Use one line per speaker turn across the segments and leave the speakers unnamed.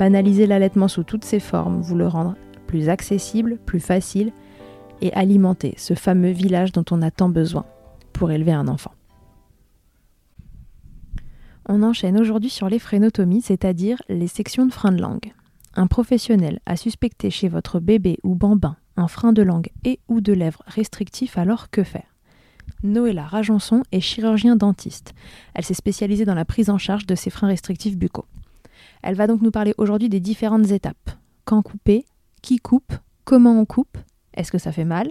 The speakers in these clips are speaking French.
banaliser l'allaitement sous toutes ses formes, vous le rendre plus accessible, plus facile et alimenter ce fameux village dont on a tant besoin pour élever un enfant. On enchaîne aujourd'hui sur les frénotomies, c'est-à-dire les sections de frein de langue. Un professionnel a suspecté chez votre bébé ou bambin un frein de langue et ou de lèvres restrictif, alors que faire? Noëlla Rajanson est chirurgien dentiste. Elle s'est spécialisée dans la prise en charge de ces freins restrictifs buccaux. Elle va donc nous parler aujourd'hui des différentes étapes. Quand couper Qui coupe Comment on coupe Est-ce que ça fait mal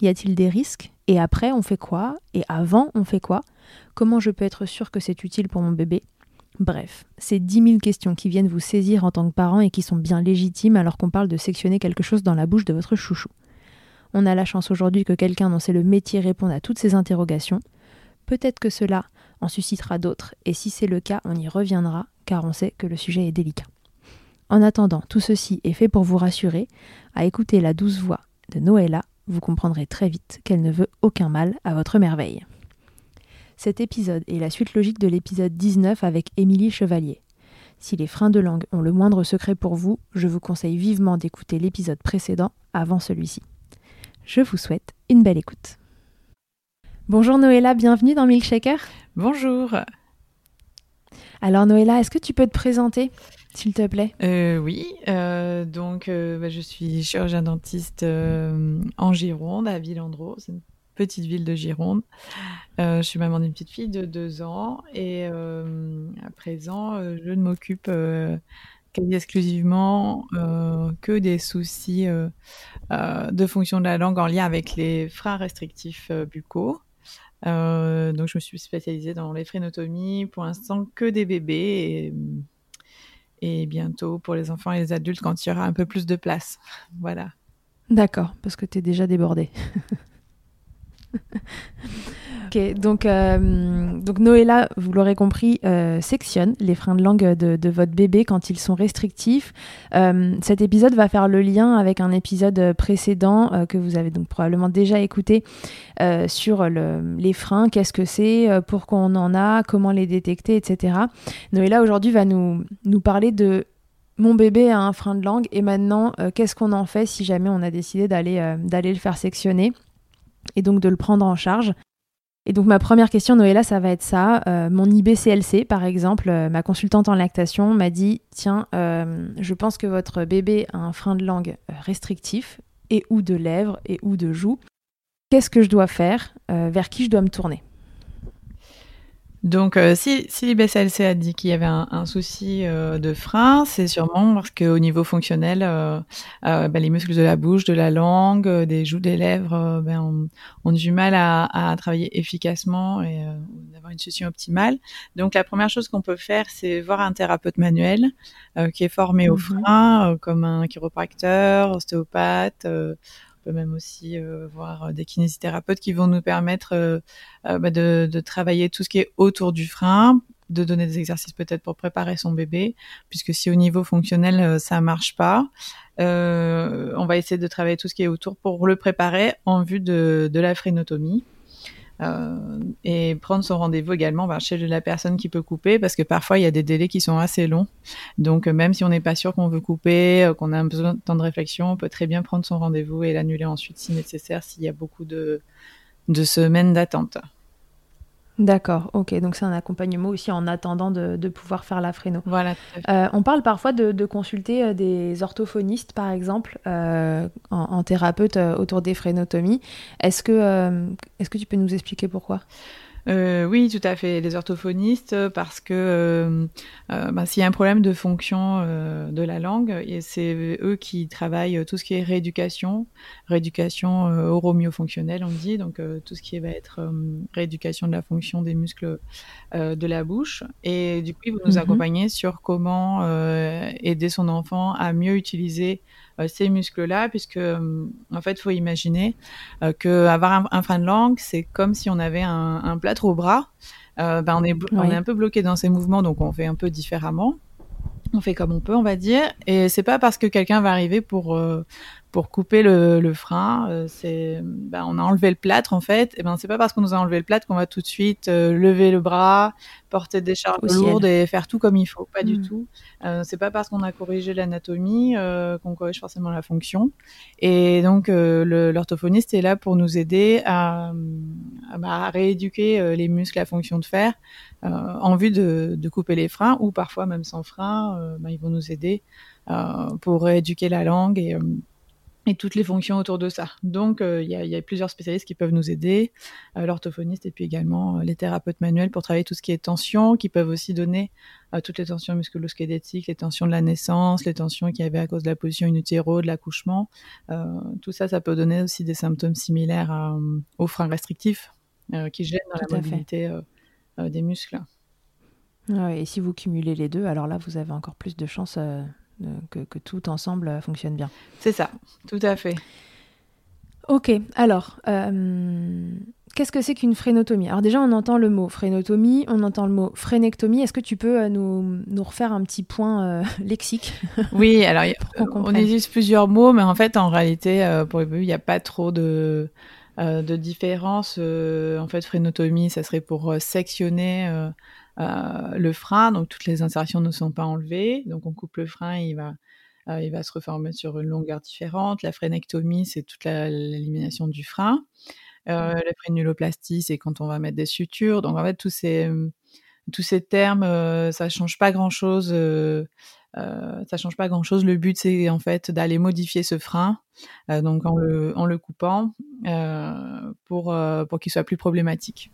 Y a-t-il des risques Et après, on fait quoi Et avant, on fait quoi Comment je peux être sûr que c'est utile pour mon bébé Bref, c'est 10 000 questions qui viennent vous saisir en tant que parent et qui sont bien légitimes alors qu'on parle de sectionner quelque chose dans la bouche de votre chouchou. On a la chance aujourd'hui que quelqu'un dont c'est le métier réponde à toutes ces interrogations. Peut-être que cela en suscitera d'autres, et si c'est le cas, on y reviendra, car on sait que le sujet est délicat. En attendant, tout ceci est fait pour vous rassurer. À écouter la douce voix de Noëlla, vous comprendrez très vite qu'elle ne veut aucun mal à votre merveille. Cet épisode est la suite logique de l'épisode 19 avec Émilie Chevalier. Si les freins de langue ont le moindre secret pour vous, je vous conseille vivement d'écouter l'épisode précédent avant celui-ci. Je vous souhaite une belle écoute. Bonjour Noëlla, bienvenue dans Milkshaker.
Bonjour.
Alors Noëlla, est-ce que tu peux te présenter, s'il te plaît?
Euh, Oui, euh, donc euh, bah, je suis chirurgien dentiste en Gironde, à Villandreau. C'est une petite ville de Gironde. je suis maman d'une petite fille de deux ans et à présent, je ne m'occupe quasi exclusivement que des soucis de fonction de la langue en lien avec les freins restrictifs buccaux. Euh, donc je me suis spécialisée dans les phrénotomies, pour l'instant que des bébés et, bientôt pour les enfants et les adultes quand il y aura un peu plus de place. Voilà.
D'accord, parce que tu es déjà débordée. Ok, donc, euh, vous l'aurez compris, euh, sectionne les freins de langue de, votre bébé quand ils sont restrictifs. Euh, cet épisode va faire le lien avec un épisode précédent que vous avez donc probablement déjà écouté sur les freins, qu'est-ce que c'est, pourquoi on en a, comment les détecter, etc. Noëlla aujourd'hui va nous, nous parler de mon bébé a un frein de langue et maintenant qu'est-ce qu'on en fait si jamais on a décidé d'aller le faire sectionner et donc de le prendre en charge. Et donc ma première question, Noëlla, ça va être ça. Euh, mon IBCLC, par exemple, euh, ma consultante en lactation m'a dit, tiens, euh, je pense que votre bébé a un frein de langue restrictif et ou de lèvres et ou de joues. Qu'est-ce que je dois faire Vers qui je dois me tourner?
Donc, euh, si, si l'IBCLC a dit qu'il y avait un, un souci euh, de frein, c'est sûrement parce qu'au niveau fonctionnel, euh, euh ben, les muscles de la bouche, de la langue, des joues, des lèvres ben, ont, ont, du mal à, à travailler efficacement et d'avoir une solution optimale. Donc, la première chose qu'on peut faire, c'est voir un thérapeute manuel qui est formé au mhm. frein, comme un chiropracteur, ostéopathe peut même aussi euh, voir euh, des kinésithérapeutes qui vont nous permettre euh, bah, de, travailler tout ce qui est autour du frein, de donner des exercices peut-être pour préparer son bébé, puisque si au niveau fonctionnel ça marche pas, on va essayer de travailler tout ce qui est autour pour le préparer en vue de, de la phrénotomie. Euh, et prendre son rendez-vous également bah, chez la personne qui peut couper, parce que parfois il y a des délais qui sont assez longs. Donc euh, même si on n'est pas sûr qu'on veut couper, euh, qu'on a un besoin de temps de réflexion, on peut très bien prendre son rendez-vous et l'annuler ensuite si nécessaire, s'il y a beaucoup de semaines d'attente.
D'accord, ok. Donc c'est un accompagnement aussi en attendant de, pouvoir faire la fréno.
Voilà.
Euh, on parle parfois de, consulter euh, des orthophonistes, par exemple, euh, en, thérapeute autour des frénotomies. Est-ce que, est-ce que tu peux nous expliquer pourquoi?
Euh, oui, tout à fait. Les orthophonistes, parce que euh, euh ben, s'il y a un problème de fonction de la langue, c'est eux qui travaillent tout ce qui est rééducation, rééducation oromyofonctionnelle, on dit, donc tout ce qui va être rééducation de la fonction des muscles de la bouche. Et du coup, ils vont nous mhm. accompagner sur comment aider son enfant à mieux utiliser ces muscles-là, puisque en fait, il faut imaginer euh, que avoir un, frein de langue, c'est comme si on avait un, un plâtre au bras. ben on, est, on est un peu bloqué dans ces mouvements, donc on fait un peu différemment on fait comme on peut, on va dire. Et c'est pas parce que quelqu'un va arriver pour pour couper le, le frein. Euh, c'est, ben, on a enlevé le plâtre en fait. Et ben c'est pas parce qu'on nous a enlevé le plâtre qu'on va tout de suite euh, lever le bras, porter des charges lourdes et faire tout comme il faut. Pas du hmm. tout. Euh, c'est pas parce qu'on a corrigé l'anatomie euh, qu'on corrige forcément la fonction. Et donc l'orthophoniste est là pour nous aider à, bah, à, rééduquer les muscles à fonction de fer en vue de, de, couper les freins ou parfois même sans frein. Ben, ils vont nous aider pour rééduquer la langue et et toutes les fonctions autour de ça. Donc, euh, il y, a, y, a, plusieurs spécialistes qui peuvent nous aider, euh, l'orthophoniste et puis également euh, les thérapeutes manuels pour travailler tout ce qui est tension, qui peuvent aussi donner toutes les tensions musculo-squelettiques, les tensions de la naissance, les tensions qu'il y avait à cause de la position in utero, de l'accouchement. tout ça, ça peut donner aussi des symptômes similaires aux freins restrictifs qui gênent dans la mobilité des muscles.
et si vous cumulez les deux, alors là, vous avez encore plus de chances que, tout ensemble euh, fonctionne bien.
C'est ça, tout à fait.
Ok, alors, euh, qu'est-ce que c'est qu'une frénotomie Alors déjà, on entend le mot frénotomie, on entend le mot frénectomie. Est-ce que tu peux euh, nous, nous, refaire un petit point lexique?
Oui, alors on, utilise plusieurs mots, mais en fait, en réalité, pour les bébés, il n'y a pas trop de, de différence. en fait, frénotomie, ça serait pour sectionner euh, le frein, donc toutes les insertions ne sont pas enlevées, donc on coupe le frein, il va, euh, il va se reformer sur une longueur différente. La frénectomie, c'est toute l'élimination du frein. Euh, la frénuloplastie, c'est quand on va mettre des sutures. Donc en fait, tous ces, tous ces termes, euh, ça change pas grand-chose. Euh, ça change pas grand-chose. Le but, c'est en fait d'aller modifier ce frein, donc en le, en le coupant, pour, pour qu'il soit plus problématique.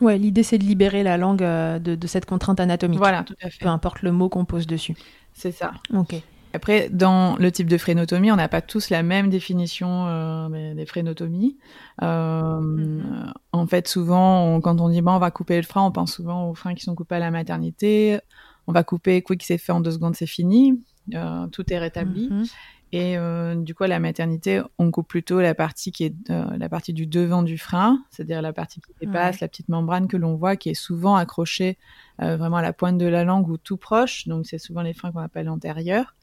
Ouais, l'idée c'est de libérer la langue euh, de, cette contrainte anatomique.
Voilà, tout à fait.
Peu importe le mot qu'on pose dessus.
C'est ça.
Ok.
Après, dans le type de frénotomie, on n'a pas tous la même définition euh, des frénotomies. Euh, mm-hmm. En fait, souvent, quand on dit bah, on va couper le frein, on pense souvent aux freins qui sont coupés à la maternité. On va couper quick, c'est fait en deux secondes, c'est fini. tout est rétabli. Mm-hmm. Et du coup, à la maternité, on coupe plutôt la partie qui est la partie du devant du frein, c'est-à-dire la partie qui dépasse, la petite membrane que l'on voit, qui est souvent accrochée vraiment à la pointe de la langue ou tout proche. Donc, c'est souvent les freins qu'on appelle antérieurs.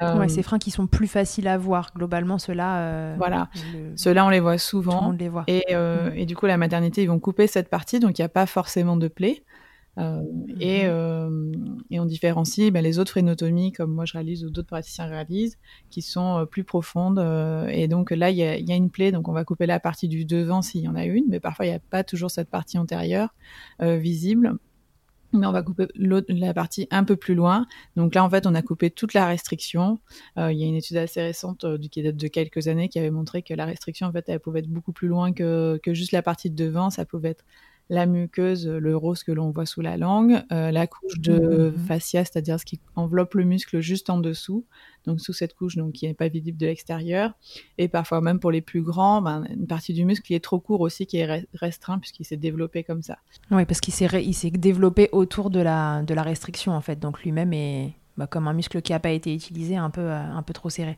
Ouais, ces freins qui sont plus faciles à voir. Globalement, ceux-là.
voilà. Ceux-là, on les voit souvent.
On les voit.
Et, mm. et, du coup, la maternité, ils vont couper cette partie, donc il n'y a pas forcément de plaie. Euh, et, euh, et, on différencie ben, les autres phrénotomies, comme moi je réalise ou d'autres praticiens réalisent, qui sont euh, plus profondes. et donc là, il y a, une plaie, donc on va couper la partie du devant s'il y en a une, mais parfois il n'y a pas toujours cette partie antérieure visible mais on va couper la partie un peu plus loin. Donc là, en fait, on a coupé toute la restriction. Euh, il y a une étude assez récente euh, qui date de quelques années qui avait montré que la restriction, en fait, elle pouvait être beaucoup plus loin que juste la partie de devant. Ça pouvait être la muqueuse, le rose que l'on voit sous la langue, euh, la couche de mmh. fascia, c'est-à-dire ce qui enveloppe le muscle juste en dessous, donc sous cette couche donc qui n'est pas visible de l'extérieur, et parfois même pour les plus grands, ben, une partie du muscle qui est trop court aussi, qui est restreint puisqu'il s'est développé comme ça.
Oui, parce qu'il s'est développé autour de la, de la restriction en fait, donc lui-même est bah, comme un muscle qui n'a pas été utilisé, un peu, euh, un peu trop serré.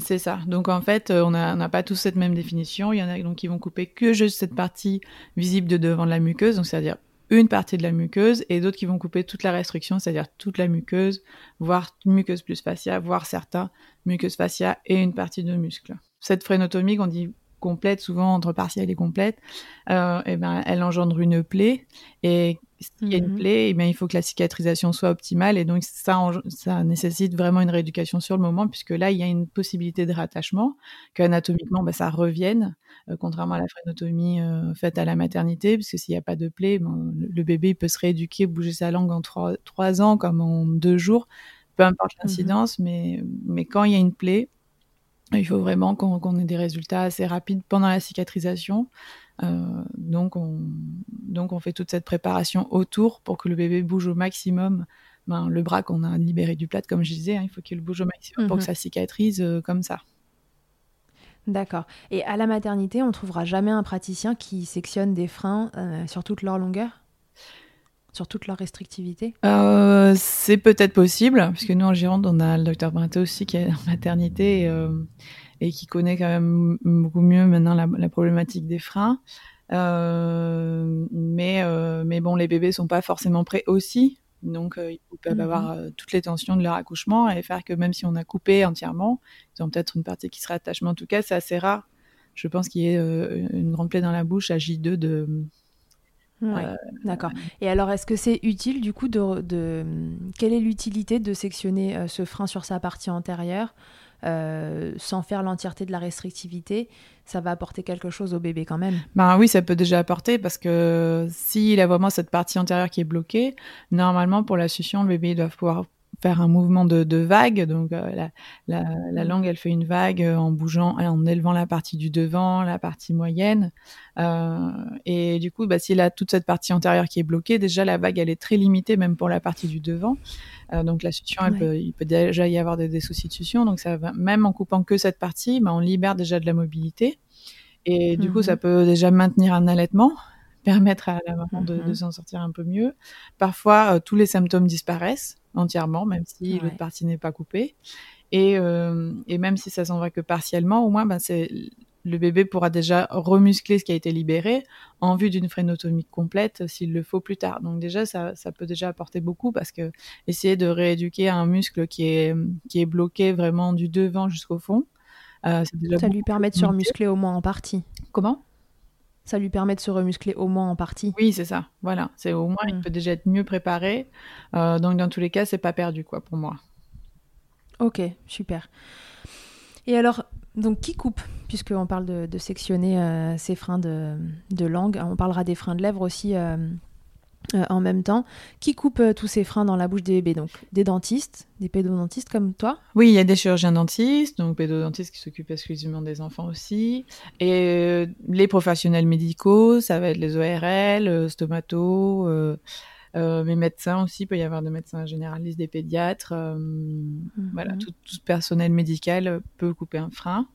C'est ça. Donc en fait, euh, on n'a pas tous cette même définition. Il y en a donc qui vont couper que juste cette partie visible de devant de la muqueuse, donc c'est-à-dire une partie de la muqueuse, et d'autres qui vont couper toute la restriction, c'est-à-dire toute la muqueuse, voire muqueuse plus fascia, voire certains muqueuse fascia et une partie de muscle. Cette phrénotomie qu'on dit complète, souvent entre partielle et complète, euh, et ben, elle engendre une plaie. Et s'il y a une mhm. plaie, ben, il faut que la cicatrisation soit optimale. Et donc, ça, ça nécessite vraiment une rééducation sur le moment, puisque là, il y a une possibilité de rattachement, qu'anatomiquement, ben, ça revienne, euh, contrairement à la phrénotomie euh, faite à la maternité, puisque s'il n'y a pas de plaie, le, bébé il peut se rééduquer, bouger sa langue en trois, trois ans, comme en deux jours, peu importe mhm. l'incidence, mais, mais quand il y a une plaie, il faut vraiment qu'on ait des résultats assez rapides pendant la cicatrisation. Euh, donc, on, donc, on fait toute cette préparation autour pour que le bébé bouge au maximum. Ben, le bras qu'on a libéré du plat, comme je disais, hein, il faut qu'il bouge au maximum pour que mhm. ça cicatrise euh, comme ça.
D'accord. Et à la maternité, on trouvera jamais un praticien qui sectionne des freins euh, sur toute leur longueur? Sur toute leur restrictivité?
Euh, C'est peut-être possible, puisque nous en Gironde, on a le docteur Brinté aussi qui est en maternité euh, et qui connaît quand même beaucoup mieux maintenant la, problématique des freins. Euh, mais, mais bon, les bébés sont pas forcément prêts aussi. Donc, ils peuvent mhm. avoir toutes les tensions de leur accouchement et faire que même si on a coupé entièrement, ils ont peut-être une partie qui sera attachée. en tout cas, c'est assez rare. Je pense qu'il y ait une grande plaie dans la bouche à J2 de,
euh, d'accord. Et alors, est-ce que c'est utile du coup de, quelle est l'utilité de sectionner euh, ce frein sur sa partie antérieure? Euh, sans faire l'entièreté de la restrictivité Ça va apporter quelque chose au bébé quand même.
Ben oui, ça peut déjà apporter parce que s'il a vraiment cette partie antérieure qui est bloquée, normalement pour la succion, le bébé doit pouvoir faire un mouvement de, de vague. Donc euh, la, la, la, langue, elle fait une vague euh, en bougeant, en élevant la partie du devant, la partie moyenne. Euh, et du coup, bah, s'il a toute cette partie antérieure qui est bloquée, déjà la vague, elle est très limitée, même pour la partie du devant. Euh, donc la succion, elle peut, il peut déjà y avoir des, des soucis de succion. Donc ça va, même en coupant que cette partie, bah, on libère déjà de la mobilité. Et du coup, ça mhm. peut déjà maintenir un allaitement, permettre à la maman de, de mhm. s'en sortir un peu mieux. Parfois, tous les symptômes disparaissent entièrement, même si l'autre partie n'est pas coupée. Et, euh, et, même si ça s'en va que partiellement, au moins, ben, c'est le bébé pourra déjà remuscler ce qui a été libéré en vue d'une phrénotomie complète s'il le faut plus tard. Donc déjà, ça, ça, peut déjà apporter beaucoup parce que essayer de rééduquer un muscle qui est, qui est bloqué vraiment du devant jusqu'au fond,
euh, ça lui permet de se remuscler au moins en partie.
Comment?
Ça lui permet de se remuscler au moins en partie.
Oui, c'est ça. Voilà, c'est au moins il mm. peut déjà être mieux préparé. Euh, donc dans tous les cas, c'est pas perdu quoi pour moi.
Ok, super. Et alors, donc qui coupe? Puisqu'on parle de, sectionner euh, ces freins de, langue, on parlera des freins de lèvres aussi euh, euh, en même temps, qui coupe euh, tous ces freins dans la bouche des bébés. Donc des dentistes, des pédodontistes comme toi
Oui, il y a des chirurgiens dentistes, donc pédodontistes qui s'occupent exclusivement des enfants aussi. Et euh, les professionnels médicaux, ça va être les ORL, stomato, mes médecins aussi, il peut y avoir des médecins généralistes, des pédiatres. Mhm. Voilà, tout, tout, personnel médical peut couper un frein.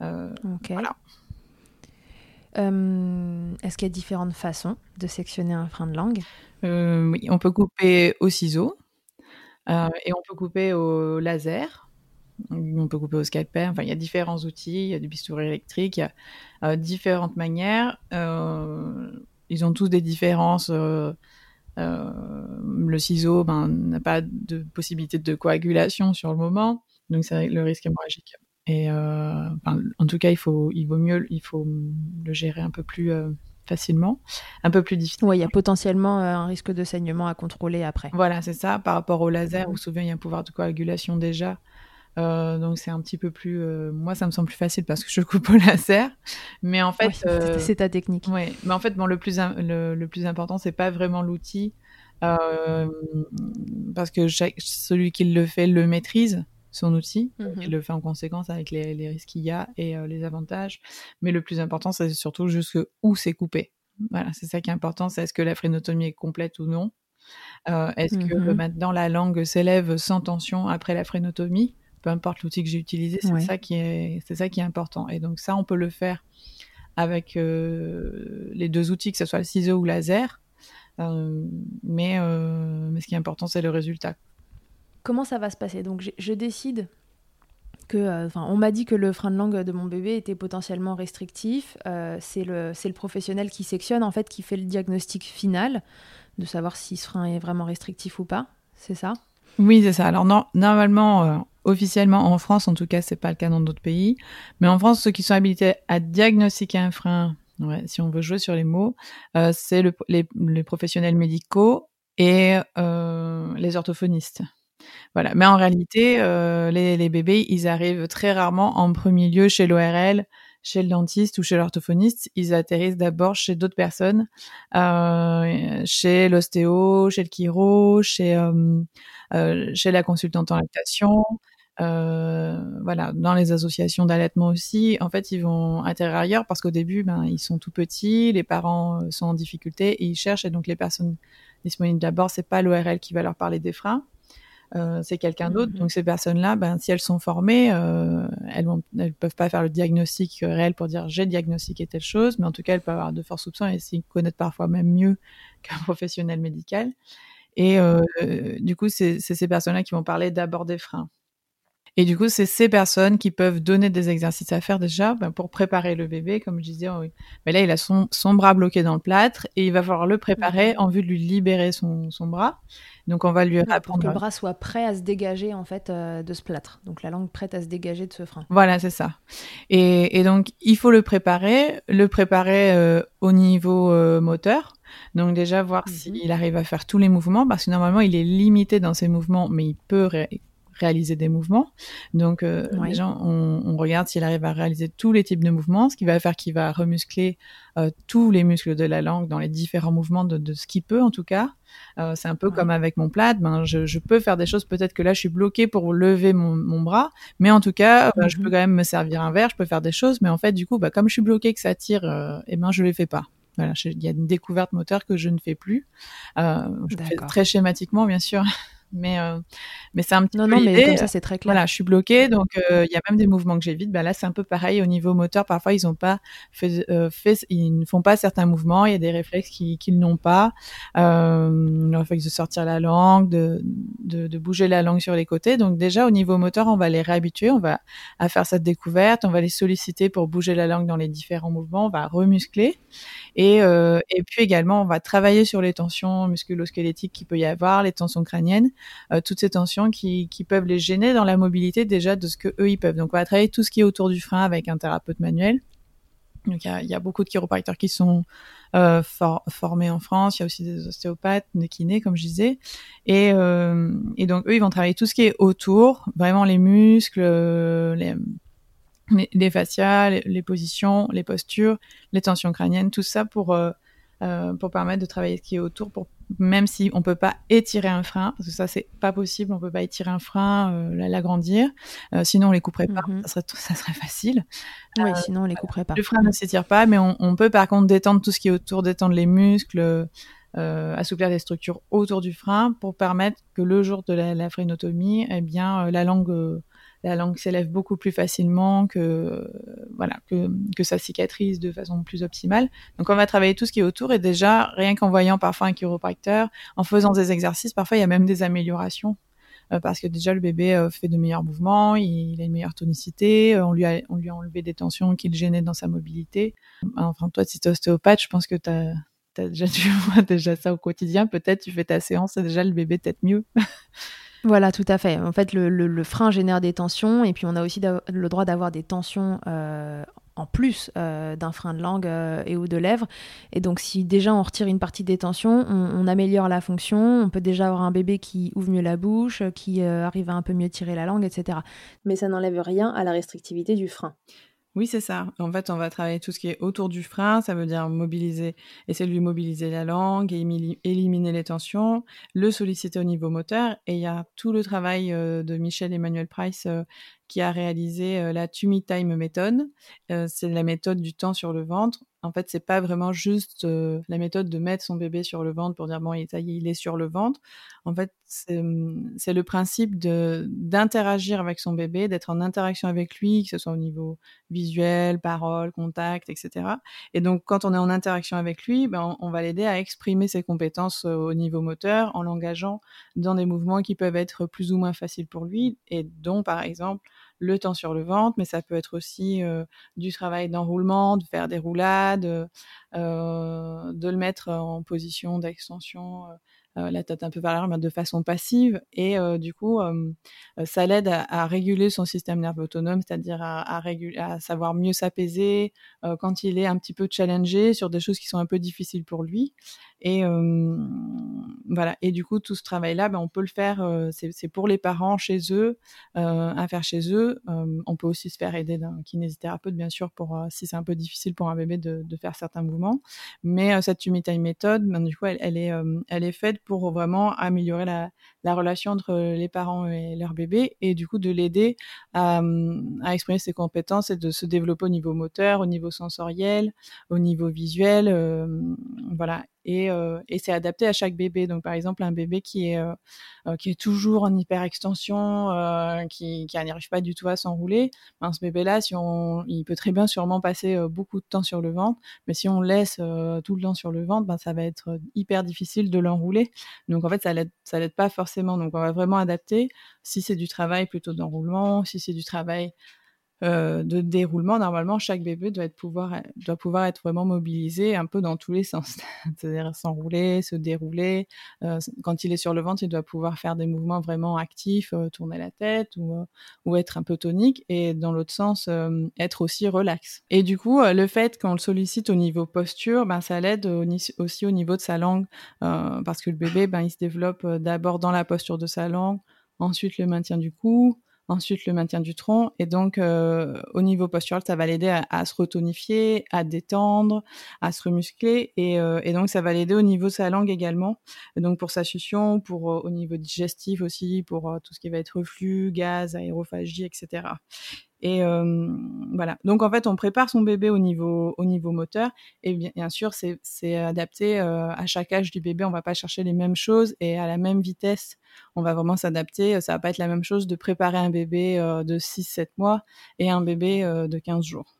ok. Voilà. Euh, est-ce qu'il y a différentes façons de sectionner un frein de langue?
Euh, Oui, on peut couper au ciseau euh, et on peut couper au laser. On peut couper au scalpel. Enfin, il y a différents outils. Il y a du bistouri électrique. Il y a différentes manières. ils ont tous des différences. le ciseau ben, n'a pas de possibilité de coagulation sur le moment, donc c'est le risque hémorragique. Et en tout cas, il faut, il vaut mieux, il faut le gérer un peu plus facilement, un peu plus difficile.
Oui, il y a potentiellement euh, un risque de saignement à contrôler après.
Voilà, c'est ça. Par rapport au laser, où souvent il y a un pouvoir de coagulation déjà. Euh, donc c'est un petit peu plus. Euh, moi, ça me semble plus facile parce que je coupe au laser. Mais en fait,
c'est ta technique.
Oui, mais en fait, bon, le plus le, le plus important, c'est pas vraiment l'outil, parce que chaque, celui qui le fait le maîtrise son outil. Il mhm. le fait en conséquence avec les, risques qu'il y a et euh, les avantages. Mais le plus important, c'est surtout juste où c'est coupé. Voilà, c'est ça qui est important. C'est est-ce que la phrénotomie est complète ou non euh, Est-ce que mhm. maintenant la langue s'élève sans tension après la phrénotomie? Peu importe l'outil que j'ai utilisé, c'est ça qui est, c'est ça qui est important. Et donc ça, on peut le faire avec euh, les deux outils, que ce soit le ciseau ou laser. mais, mais ce qui est important, c'est le résultat
comment ça va se passer Donc je, décide que, euh, enfin, on m'a dit que le frein de langue de mon bébé était potentiellement restrictif. Euh, c'est le, le professionnel qui sectionne, en fait, qui fait le diagnostic final de savoir si ce frein est vraiment restrictif ou pas. C'est ça?
Oui, c'est ça. Alors normalement, euh, officiellement en France, en tout cas, c'est pas le cas dans d'autres pays. Mais en France, ceux qui sont habilités à diagnostiquer un frein, si on veut jouer sur les mots, c'est les, les, professionnels médicaux et les orthophonistes. Voilà. Mais en réalité, euh, les, bébés, ils arrivent très rarement en premier lieu chez l'ORL, chez le dentiste ou chez l'orthophoniste. Ils atterrissent d'abord chez d'autres personnes, euh, chez l'ostéo, chez le chiro, chez, euh, chez la consultante en lactation. voilà, dans les associations d'allaitement aussi, en fait, ils vont atterrir ailleurs parce qu'au début, ben, ils sont tout petits, les parents sont en difficulté et ils cherchent. Et donc, les personnes disponibles d'abord, c'est pas l'ORL qui va leur parler des freins, euh, c'est quelqu'un d'autre. Mmh Donc ces personnes-là, ben, si elles sont formées, euh, elles ne peuvent pas faire le diagnostic réel pour dire j'ai diagnostiqué telle chose, mais en tout cas, elles peuvent avoir de forts soupçons et s'y connaître parfois même mieux qu'un professionnel médical. Et euh, du coup, c'est ces personnes-là qui vont parler d'abord des freins. Et du coup, c'est ces personnes qui peuvent donner des exercices à faire déjà ben, pour préparer le bébé, comme je disais. Mais là, il a son, son, bras bloqué dans le plâtre et il va falloir le préparer mmh. en vue de lui libérer son, son bras. Donc, on va lui apprendre.
Pour que le bras soit prêt à se dégager en fait euh, de ce plâtre. Donc, la langue prête à se dégager de ce frein.
Voilà, c'est ça. Et, et, donc, il faut le préparer, le préparer euh, au niveau euh, moteur. Donc déjà voir mmh s'il arrive à faire tous les mouvements, parce que normalement il est limité dans ses mouvements, mais il peut réaliser des mouvements. Donc, euh, on, regarde s'il arrive à réaliser tous les types de mouvements, ce qui va faire qu'il va remuscler euh, tous les muscles de la langue dans les différents mouvements de, ce qu'il peut, en tout cas. Euh, c'est un peu comme avec mon plat. Ben, je, peux faire des choses. Peut-être que là, je suis bloquée pour lever mon, bras, mais en tout cas, ben, je peux mhm. quand même me servir un verre. Je peux faire des choses, mais en fait, du coup, ben, comme je suis bloquée que ça tire, et eh ben, je les fais pas. Voilà, il y a une découverte moteur que je ne fais plus. je fais très schématiquement, bien sûr. mais euh, mais c'est un petit
non,
peu
non, mais comme ça c'est très clair.
Voilà, je suis bloquée, donc euh, il y a même des mouvements que j'évite. Bah là, c'est un peu pareil au niveau moteur. Parfois, ils ont pas fait, euh, fait, ils ne font pas certains mouvements. Il y a des réflexes qu'ils n'ont pas. Le réflexe de sortir la langue, de, de, de, bouger la langue sur les côtés. Donc déjà au niveau moteur, on va les réhabituer. On va à faire cette découverte. On va les solliciter pour bouger la langue dans les différents mouvements. On va remuscler et et puis également, on va travailler sur les tensions musculo-squelettiques qu'il peut y avoir, les tensions crâniennes euh, toutes ces tensions qui, peuvent les gêner dans la mobilité déjà de ce que eux ils peuvent. Donc on va travailler tout ce qui est autour du frein avec un thérapeute manuel. Donc il y a, beaucoup de chiropracteurs qui sont euh, formés en France. Il y a aussi des ostéopathes, des kinés, comme je disais. Et, euh, donc eux, ils vont travailler tout ce qui est autour, vraiment les muscles, les, les, fascias, les, positions, les postures, les tensions crâniennes, tout ça pour pour permettre de travailler ce qui est autour pour même si on peut pas étirer un frein, parce que ça c'est pas possible, on peut pas étirer un frein, euh, l'agrandir, euh, sinon on les couperait pas, mhm. ça serait ça serait facile.
Oui, euh, sinon on les couperait pas.
Le frein ne s'étire pas, mais on, peut par contre détendre tout ce qui est autour, détendre les muscles, assouplir les structures autour du frein pour permettre que le jour de la, la phrénotomie, eh bien la langue la langue s'élève beaucoup plus facilement, que voilà, que, que ça cicatrise de façon plus optimale. Donc on va travailler tout ce qui est autour et déjà rien qu'en voyant parfois un chiropracteur, en faisant des exercices, parfois il y a même des améliorations. parce que déjà le bébé fait de meilleurs mouvements, il, a une meilleure tonicité, on lui a on lui a enlevé des tensions qui le gênaient dans sa mobilité. Enfin toi si tu es ostéopathe, je pense que tu as déjà tu vois ça au quotidien, peut-être tu fais ta séance et déjà le bébé peut-être mieux.
Voilà, tout à fait. En fait, le, frein génère des tensions et puis on a aussi le droit d'avoir des tensions euh, en plus euh, d'un frein de langue euh, et ou de lèvres. Et donc, si déjà on retire une partie des tensions, on, améliore la fonction. On peut déjà avoir un bébé qui ouvre mieux la bouche, qui arrive à un peu mieux tirer la langue, etc. Mais ça n'enlève rien à la restrictivité du frein.
Oui, c'est ça. En fait, on va travailler tout ce qui est autour du frein. Ça veut dire mobiliser, essayer de lui mobiliser la langue, éliminer les tensions, le solliciter au niveau moteur. Et il y a tout le travail euh, de Michel Emmanuel Price euh, qui a réalisé euh, la Tummy Time Method. c'est la méthode du temps sur le ventre. En fait, c'est pas vraiment juste la méthode de mettre son bébé sur le ventre pour dire bon, il, il est sur le ventre. En fait, c'est le principe d'interagir avec son bébé, d'être en interaction avec lui, que ce soit au niveau visuel, parole, contact, etc. Et donc, quand on est en interaction avec lui, ben, on, va l'aider à exprimer ses compétences au niveau moteur en l'engageant dans des mouvements qui peuvent être plus ou moins faciles pour lui, et dont, par exemple, le temps sur le ventre, mais ça peut être aussi du travail d'enroulement, de faire des roulades, euh, de le mettre en position d'extension euh, la tête un peu vers l'arrière, mais de façon passive. Et euh, du coup, euh, ça l'aide à, réguler son système nerveux autonome, c'est-à-dire à, à, savoir mieux s'apaiser quand il est un petit peu challengé sur des choses qui sont un peu difficiles pour lui. Et voilà. Et du coup, tout ce travail-là, ben, on peut le faire. c'est pour les parents chez eux, à faire chez eux. on peut aussi se faire aider d'un kinésithérapeute, bien sûr, pour si c'est un peu difficile pour un bébé de, faire certains mouvements. Mais cette Tumitai méthode, ben, du coup, elle, elle est, elle est faite pour vraiment améliorer la, la, relation entre les parents et leur bébé et du coup de l'aider à, à, exprimer ses compétences et de se développer au niveau moteur, au niveau sensoriel, au niveau visuel, euh, voilà et, euh, et c'est adapté à chaque bébé. Donc par exemple un bébé qui est euh, euh qui est toujours en hyperextension, qui qui n'arrive pas du tout à s'enrouler, ben, ce bébé-là, si on, il peut très bien sûrement passer beaucoup de temps sur le ventre, mais si on laisse tout le temps sur le ventre, ben ça va être hyper difficile de l'enrouler. Donc en fait ça l'aide ça l'aide pas forcément. Donc on va vraiment adapter. Si c'est du travail plutôt d'enroulement, si c'est du travail euh, de déroulement, normalement, chaque bébé doit, être pouvoir, doit pouvoir être vraiment mobilisé un peu dans tous les sens. C'est-à-dire s'enrouler, se dérouler. Euh, quand il est sur le ventre, il doit pouvoir faire des mouvements vraiment actifs, euh, tourner la tête ou, ou être un peu tonique. Et dans l'autre sens, être aussi relax. Et du coup, le fait qu'on le sollicite au niveau posture, ben, ça l'aide aussi au niveau de sa langue. parce que le bébé, ben, il se développe d'abord dans la posture de sa langue, ensuite le maintien du cou, ensuite le maintien du tronc. Et donc, euh, au niveau postural, ça va l'aider à, se retonifier, à détendre, à se remuscler. Et, euh, et donc, ça va l'aider au niveau de sa langue également. Donc, pour sa succion, pour euh, au niveau digestif aussi, pour tout ce qui va être reflux, gaz, aérophagie, etc. Et euh, voilà. Donc en fait, on prépare son bébé au niveau au niveau moteur et bien, bien sûr, c'est adapté euh, à chaque âge du bébé. On va pas chercher les mêmes choses et à la même vitesse. On va vraiment s'adapter. Ça va pas être la même chose de préparer un bébé euh, de 6-7 mois et un bébé de 15 jours.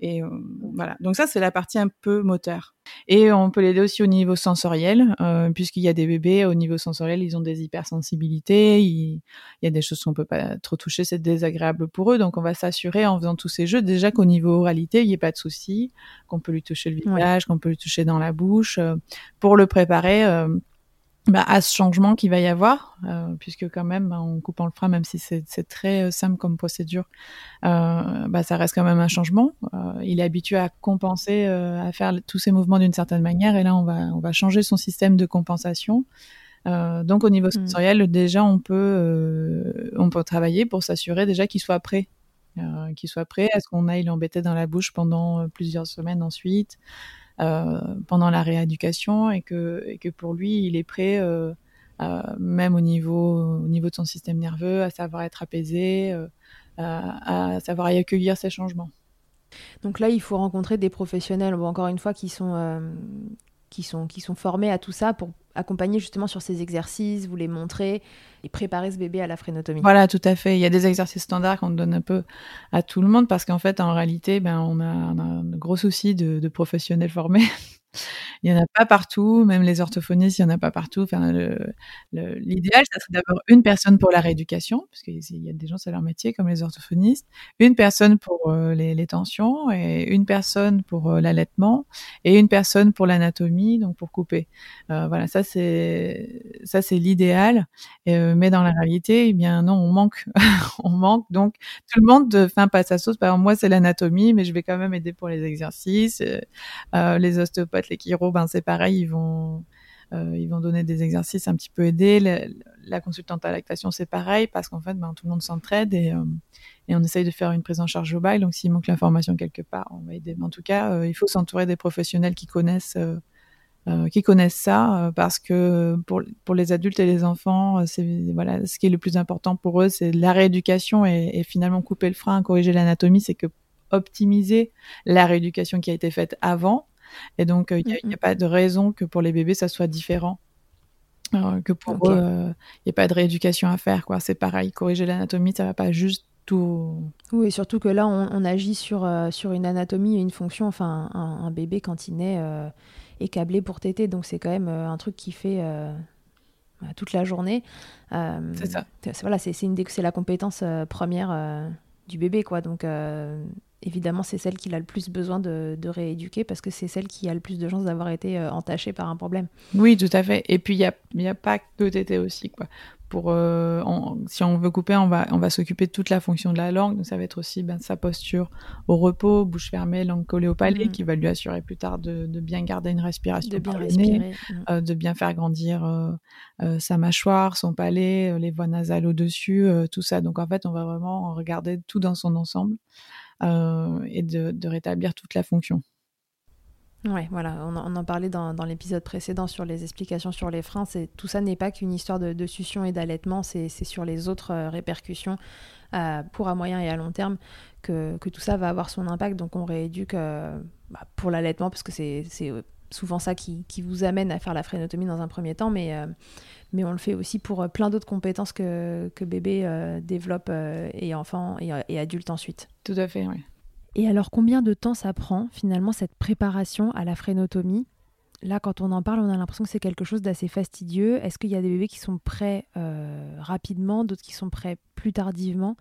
Et euh, voilà. Donc ça, c'est la partie un peu moteur. Et on peut l'aider aussi au niveau sensoriel, euh, puisqu'il y a des bébés au niveau sensoriel, ils ont des hypersensibilités, il, y a des choses qu'on peut pas trop toucher, c'est désagréable pour eux. Donc on va s'assurer en faisant tous ces jeux déjà qu'au niveau oralité, il n'y ait pas de souci, qu'on peut lui toucher le visage, qu'on peut lui toucher dans la bouche, euh, pour le préparer bah, à ce changement qu'il va y avoir, euh, puisque quand même, bah, en coupant le frein, même si c'est très euh, simple comme procédure, euh, bah, ça reste quand même un changement. Euh, il est habitué à compenser, euh, à faire tous ces mouvements d'une certaine manière, et là, on va, on va changer son système de compensation. donc, au niveau mmh. sensoriel, déjà, on peut, on peut travailler pour s'assurer déjà qu'il soit prêt. qu'il soit prêt à ce qu'on aille l'embêter dans la bouche pendant plusieurs semaines ensuite. Euh, pendant la rééducation et que, pour lui, il est prêt, euh, même au niveau, au niveau de son système nerveux, à savoir être apaisé, euh, à, savoir y accueillir ces changements.
Donc là, il faut rencontrer des professionnels, encore une fois, qui, sont, qui sont formés à tout ça pour accompagner justement sur ces exercices, vous les montrer et préparer ce bébé à la frénotomie.
Voilà, tout à fait. Il y a des exercices standards qu'on donne un peu à tout le monde parce qu'en fait, en réalité, ben, on, a, un gros souci de, professionnels formés. Il n'y en a pas partout, même les orthophonistes, il n'y en a pas partout. Enfin, l'idéal, ça serait d'avoir une personne pour la rééducation, parce qu'il y a des gens, c'est leur métier, comme les orthophonistes, une personne pour euh, les, tensions, et une personne pour euh, l'allaitement, et une personne pour l'anatomie, donc pour couper. Euh, voilà, ça c'est ça c'est l'idéal. mais dans la réalité, eh bien non, on manque, on manque. Donc tout le monde fait un pas sa sauce. Par moi, c'est l'anatomie, mais je vais quand même aider pour les exercices. les ostéopathes, les chiro, ben c'est pareil, ils vont euh, ils vont donner des exercices un petit peu aidés. La, consultante à lactation, c'est pareil, parce qu'en fait, ben, tout le monde s'entraide et, euh, et, on essaye de faire une prise en charge globale. Donc, s'il manque l'information quelque part, on va aider. Mais en tout cas, euh, il faut s'entourer des professionnels qui connaissent, qui connaissent ça, parce que pour, pour les adultes et les enfants, c'est voilà, ce qui est le plus important pour eux, c'est la rééducation et, et finalement couper le frein, corriger l'anatomie, c'est que optimiser la rééducation qui a été faite avant et donc, il n'y a, pas de raison que pour les bébés, ça soit différent. que pour eux, il n'y a pas de rééducation à faire. quoi. C'est pareil, corriger l'anatomie, ça va pas juste tout...
Oui, surtout que là, on, agit sur, sur une anatomie et une fonction. Enfin, un, bébé, quand il naît, est câblé pour téter. Donc, c'est quand même un truc qui fait bah, toute la journée.
c'est ça.
Voilà, c'est la compétence première du bébé, quoi. Donc, évidemment, c'est celle qui a le plus besoin de, rééduquer parce que c'est celle qui a le plus de chances d'avoir été euh, entachée par un problème.
Oui, tout à fait. Et puis, il n'y a, y a pas que tété aussi. Quoi. Pour, euh, si on veut couper, on va, on va s'occuper de toute la fonction de la langue. Donc, ça va être aussi ben, sa posture au repos, bouche fermée, langue collée au palais, mm. qui va lui assurer plus tard de, bien garder une respiration
de bien respirer,
mm. euh, de bien faire grandir sa mâchoire, son palais, les voies nasales au-dessus, tout ça. Donc, en fait, on va vraiment regarder tout dans son ensemble. Euh, et de, rétablir toute la fonction.
Ouais, voilà, on, en parlait dans, l'épisode précédent sur les explications sur les freins. Tout ça n'est pas qu'une histoire de, succion et d'allaitement, c'est sur les autres euh, répercussions euh, pour à moyen et à long terme que, tout ça va avoir son impact. Donc on rééduque bah, pour l'allaitement parce que c'est souvent ça qui, vous amène à faire la frénotomie dans un premier temps, mais, on le fait aussi pour plein d'autres compétences que, que bébé développe et enfant et, et adulte ensuite.
Tout à fait, oui.
Et alors, combien de temps ça prend finalement cette préparation à la frénotomie Là, quand on en parle, on a l'impression que c'est quelque chose d'assez fastidieux. Est-ce qu'il y a des bébés qui sont prêts euh, rapidement, d'autres qui sont prêts plus tardivement?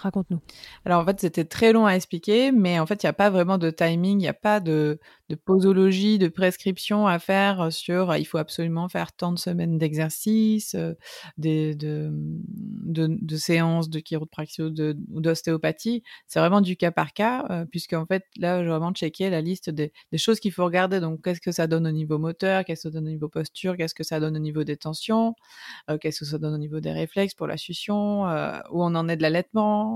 Raconte-nous.
Alors en fait, c'était très long à expliquer, mais en fait, il n'y a pas vraiment de timing, il n'y a pas de, posologie, de prescription à faire sur il faut absolument faire tant de semaines d'exercice, euh, de, séances de chiropraxie ou d'ostéopathie. C'est vraiment du cas par cas, euh, puisque en fait, là, j'ai vraiment checké la liste des, choses qu'il faut regarder. Donc, qu'est-ce que ça donne au niveau moteur, qu'est-ce que ça donne au niveau posture, qu'est-ce que ça donne au niveau des tensions, euh, qu'est-ce que ça donne au niveau des réflexes pour la succion, où on en est de l'allaitement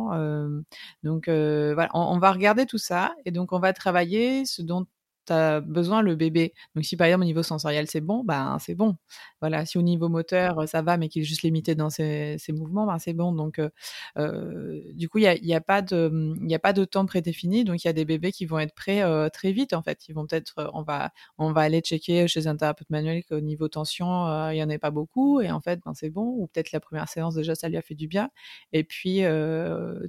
donc voilà, on, va regarder tout ça et donc on va travailler ce dont as besoin le bébé. Donc si par exemple au niveau sensoriel c'est bon, ben c'est bon. Voilà, si au niveau moteur ça va mais qu'il est juste limité dans ses, mouvements, ben c'est bon. Donc euh, du coup il y a, y a, pas de a pas de temps prédéfini. Donc il y a des bébés qui vont être prêts très vite en fait. Ils vont peut-être on va on va aller checker chez un thérapeute manuel qu'au niveau tension il y en a pas beaucoup et en fait ben c'est bon. Ou peut-être la première séance déjà ça lui a fait du bien. Et puis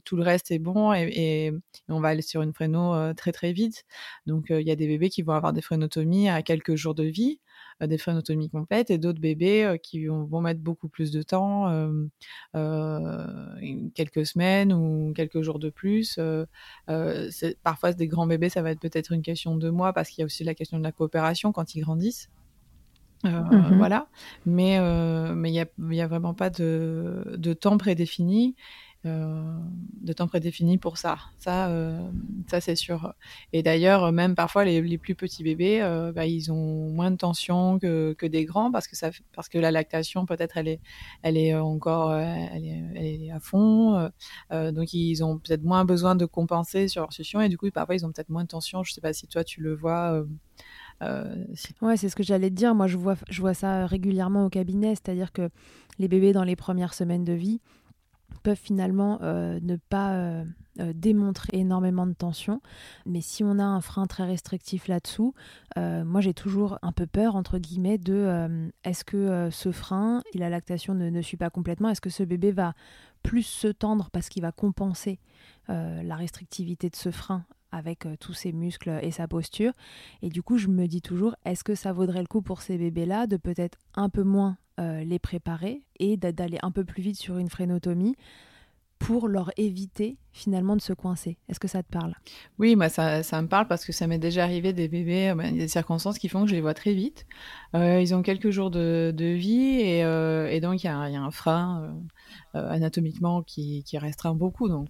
tout le reste est bon et, on va aller sur une fréno très très vite. Donc il y a des bébés qui vont avoir des frénotomies à quelques jours de vie, euh, des frénotomies complètes, et d'autres bébés euh, qui vont, mettre beaucoup plus de temps, quelques semaines ou quelques jours de plus. parfois, des grands bébés, ça va être peut-être une question de mois parce qu'il y a aussi la question de la coopération quand ils grandissent. Mmh voilà, mais mais il n'y a, y a, vraiment pas de, de temps prédéfini euh, de temps prédéfini pour ça. Ça, euh, ça c'est sûr. Et d'ailleurs, même parfois, les, plus petits bébés, euh, bah, ils ont moins de tension que, des grands parce que, parce que la lactation, peut-être, elle est, elle est encore elle est, à fond. donc, ils ont peut-être moins besoin de compenser sur leur succion et du coup, parfois, ils ont peut-être moins de tension. Je ne sais pas si toi, tu le vois.
Ouais, c'est ce que j'allais te dire. Moi, je vois, je vois ça régulièrement au cabinet, c'est-à-dire que les bébés dans les premières semaines de vie, peuvent finalement euh, ne pas euh, euh, démontrer énormément de tension. Mais si on a un frein très restrictif là-dessous, moi j'ai toujours un peu peur, entre guillemets, de est-ce que ce frein et la lactation ne, ne suit pas complètement? Est-ce que ce bébé va plus se tendre parce qu'il va compenser la restrictivité de ce frein avec tous ses muscles et sa posture? Et du coup, je me dis toujours, est-ce que ça vaudrait le coup pour ces bébés-là de peut-être un peu moins les préparer et d'aller un peu plus vite sur une frénotomie pour leur éviter finalement de se coincer. Est-ce que ça te parle?
Oui, moi ça, ça, me parle parce que ça m'est déjà arrivé des bébés, ben, des circonstances qui font que je les vois très vite. Euh, ils ont quelques jours de, vie et, euh, donc il y, a un frein euh, anatomiquement qui, qui, restreint beaucoup, donc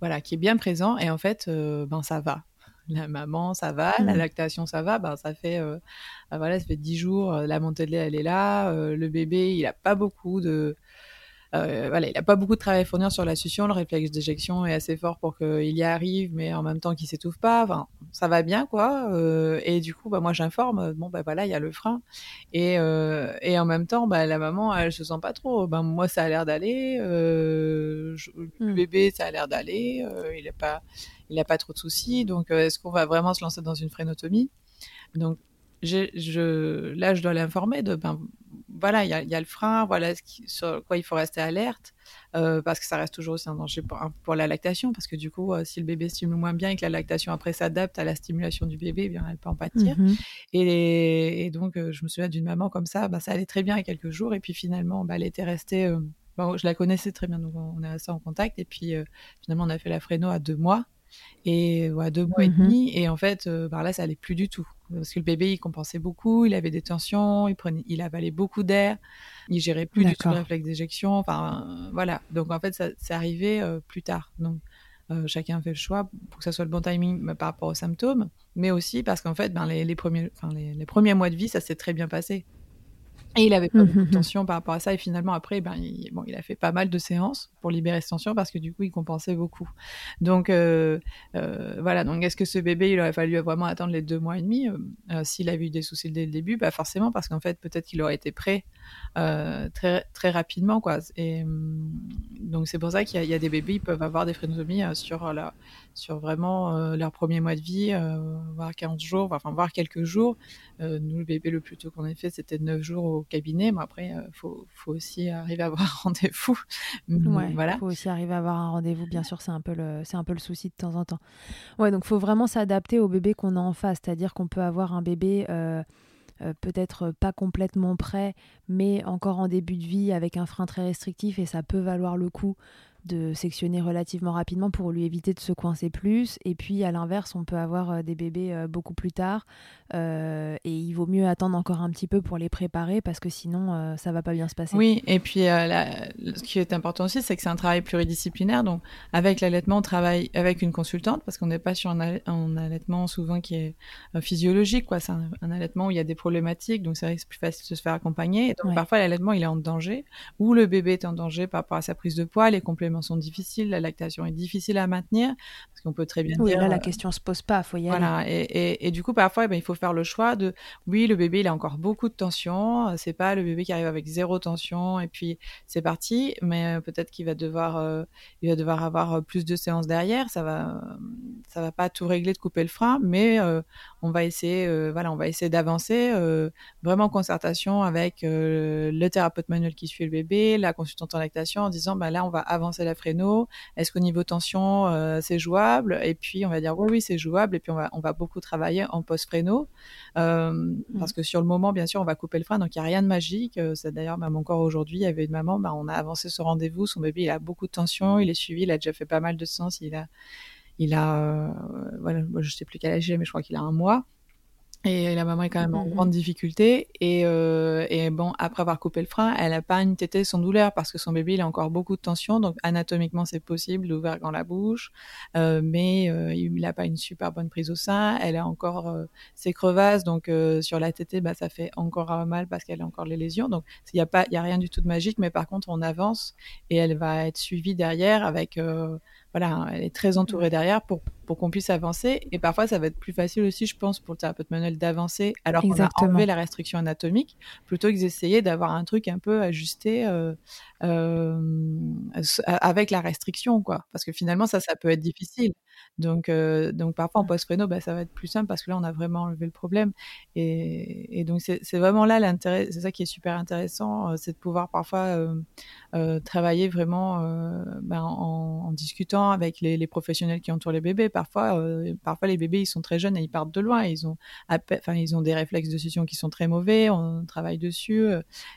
voilà, qui est bien présent et en fait, ben ça va. La maman, ça va, la mmh. lactation, ça va. Ben, ça fait, ben, voilà, ça fait 10 jours, la montée de lait, elle est là. le bébé, il a pas beaucoup de, euh, voilà, il n'a pas beaucoup de travail à fournir sur la succion. Le réflexe d'éjection est assez fort pour qu'il y arrive, mais en même temps qu'il s'étouffe pas. Enfin, ça va bien, quoi. Euh, et du coup, bah, moi, j'informe. Bon, bah voilà, il y a le frein. Et, euh, et en même temps, bah, la maman, elle se sent pas trop. Ben, moi, ça a l'air d'aller. Le hmm. bébé, ça a l'air d'aller. il n'a pas, il a pas trop de soucis. Donc, est-ce qu'on va vraiment se lancer dans une frénotomie Donc, je, là, je dois l'informer de, ben, voilà, il y a, le frein, voilà ce sur quoi il faut rester alerte, euh, parce que ça reste toujours aussi un danger pour, la lactation, parce que du coup, euh, si le bébé stimule moins bien et que la lactation après s'adapte à la stimulation du bébé, eh bien elle peut en pâtir. Mhm. et, donc, euh, je me souviens d'une maman comme ça, bah, ça allait très bien il y a quelques jours, et puis finalement, bah, elle était restée. Bon, je la connaissais très bien, donc on est resté en contact, et puis finalement, on a fait la fréno à deux mois et ouais, deux mois et mmh demi. Et en fait, euh, bah là, ça allait plus du tout. Parce que le bébé, il compensait beaucoup, il avait des tensions, il, prenait, il avalait beaucoup d'air, il gérait plus du tout le réflexe d'éjection. Enfin, euh, voilà. Donc, en fait, ça, c'est arrivé euh, plus tard. Donc, chacun fait le choix pour que ça soit le bon timing bah, par rapport aux symptômes, mais aussi parce qu'en fait, ben, les, les premiers, les premiers mois de vie, ça s'est très bien passé. Et il avait pas beaucoup de tension par rapport à ça. Et finalement, après, ben, il, bon, il a fait pas mal de séances pour libérer cette tension parce que du coup, il compensait beaucoup. Donc, euh, euh, voilà. Donc, est-ce que ce bébé, il aurait fallu vraiment attendre les deux mois et demi euh, S'il avait eu des soucis dès le début, bah forcément, parce qu'en fait, peut-être qu'il aurait été prêt très, très rapidement, quoi. Et hum, donc, c'est pour ça qu'il y, a des bébés, ils peuvent avoir des frénotomies sur la, sur vraiment euh, leur premier mois de vie, euh, voire 15 jours, enfin voire quelques jours. Euh, nous, le bébé le plus tôt qu'on ait fait, c'était 9 jours au cabinet. Mais après, il faut, faut, aussi arriver à avoir un rendez-vous.
Ouais, voilà. faut aussi arriver à avoir un rendez-vous. Bien sûr, c'est un peu le, c'est un peu le souci de temps en temps. Ouais, donc faut vraiment s'adapter au bébé qu'on a en face. C'est-à-dire qu'on peut avoir un bébé. peut-être pas complètement prêt, mais encore en début de vie avec un frein très restrictif et ça peut valoir le coup de sectionner relativement rapidement pour lui éviter de se coincer plus. Et puis à l'inverse, on peut avoir euh, des bébés euh, beaucoup plus tard euh, et il vaut mieux attendre encore un petit peu pour les préparer parce que sinon ça va pas bien se passer.
Oui, et puis ce qui est important aussi, c'est que c'est un travail pluridisciplinaire. Donc avec l'allaitement, on travaille avec une consultante parce qu'on n'est pas sur un, allaitement souvent qui est physiologique. quoi. C'est un, allaitement où il y a des problématiques, donc c'est vrai que c'est plus facile de se faire accompagner. Et donc parfois l'allaitement il est en danger ou le bébé est en danger par rapport à sa prise de poids, les compléments sont difficiles, la lactation est difficile à maintenir, parce qu'on peut très bien
oui,
dire...
là, la euh, question se pose pas, faut y
voilà,
aller.
Et, et, et, du coup, parfois, eh ben, il faut faire le choix de, oui, le bébé, il a encore beaucoup de tension, euh, c'est pas le bébé qui arrive avec zéro tension, et puis c'est parti, mais euh, peut-être qu'il va devoir, il va devoir avoir plus de séances derrière, ça va, ça va pas tout régler de couper le frein, mais on va essayer, voilà, on va essayer d'avancer, vraiment en concertation avec le thérapeute manuel qui suit le bébé, la consultante en lactation, en disant, bah là, on va avancer la fréno Est-ce qu'au niveau tension, euh, c'est jouable? Et puis, on va dire oui, oui, c'est jouable. Et puis, on va, on va beaucoup travailler en post-fréno. Euh, mmh. Parce que sur le moment, bien sûr, on va couper le frein. Donc, il n'y a rien de magique. Euh, c'est d'ailleurs, même encore aujourd'hui, il y avait une maman, bah, on a avancé ce rendez-vous. Son bébé, il a beaucoup de tension. Il est suivi. Il a déjà fait pas mal de sens. Il a, il a, voilà, je sais plus quel âge il a, mais je crois qu'il a un mois. Et la maman est quand même en mmh grande difficulté. Et, euh, et, bon, après avoir coupé le frein, elle n'a pas une tétée sans douleur parce que son bébé, il a encore beaucoup de tension. Donc, anatomiquement, c'est possible d'ouvrir dans la bouche. Euh, mais euh, il n'a pas une super bonne prise au sein. Elle a encore euh, ses crevasses. Donc, euh, sur la tétée, bah, ça fait encore mal parce qu'elle a encore les lésions. Donc, il n'y a, pas, y a rien du tout de magique. Mais par contre, on avance et elle va être suivie derrière avec voilà, elle est très entourée derrière pour, pour qu'on puisse avancer. Et parfois, ça va être plus facile aussi, je pense, pour le thérapeute manuel d'avancer alors qu'on a enlevé la restriction anatomique, plutôt que d'essayer d'avoir un truc un peu ajusté euh, euh, avec la restriction, quoi. Parce que finalement, ça, ça peut être difficile. Donc, euh, donc parfois en post-préno, bah, ça va être plus simple parce que là, on a vraiment enlevé le problème. Et, et donc, c'est vraiment là l'intérêt, c'est ça qui est super intéressant, c'est de pouvoir parfois travailler vraiment ben, en, en, discutant avec les, les, professionnels qui entourent les bébés. Parfois, parfois les bébés, ils sont très jeunes et ils partent de loin. ils ont, enfin, ils ont des réflexes de succion qui sont très mauvais. On travaille dessus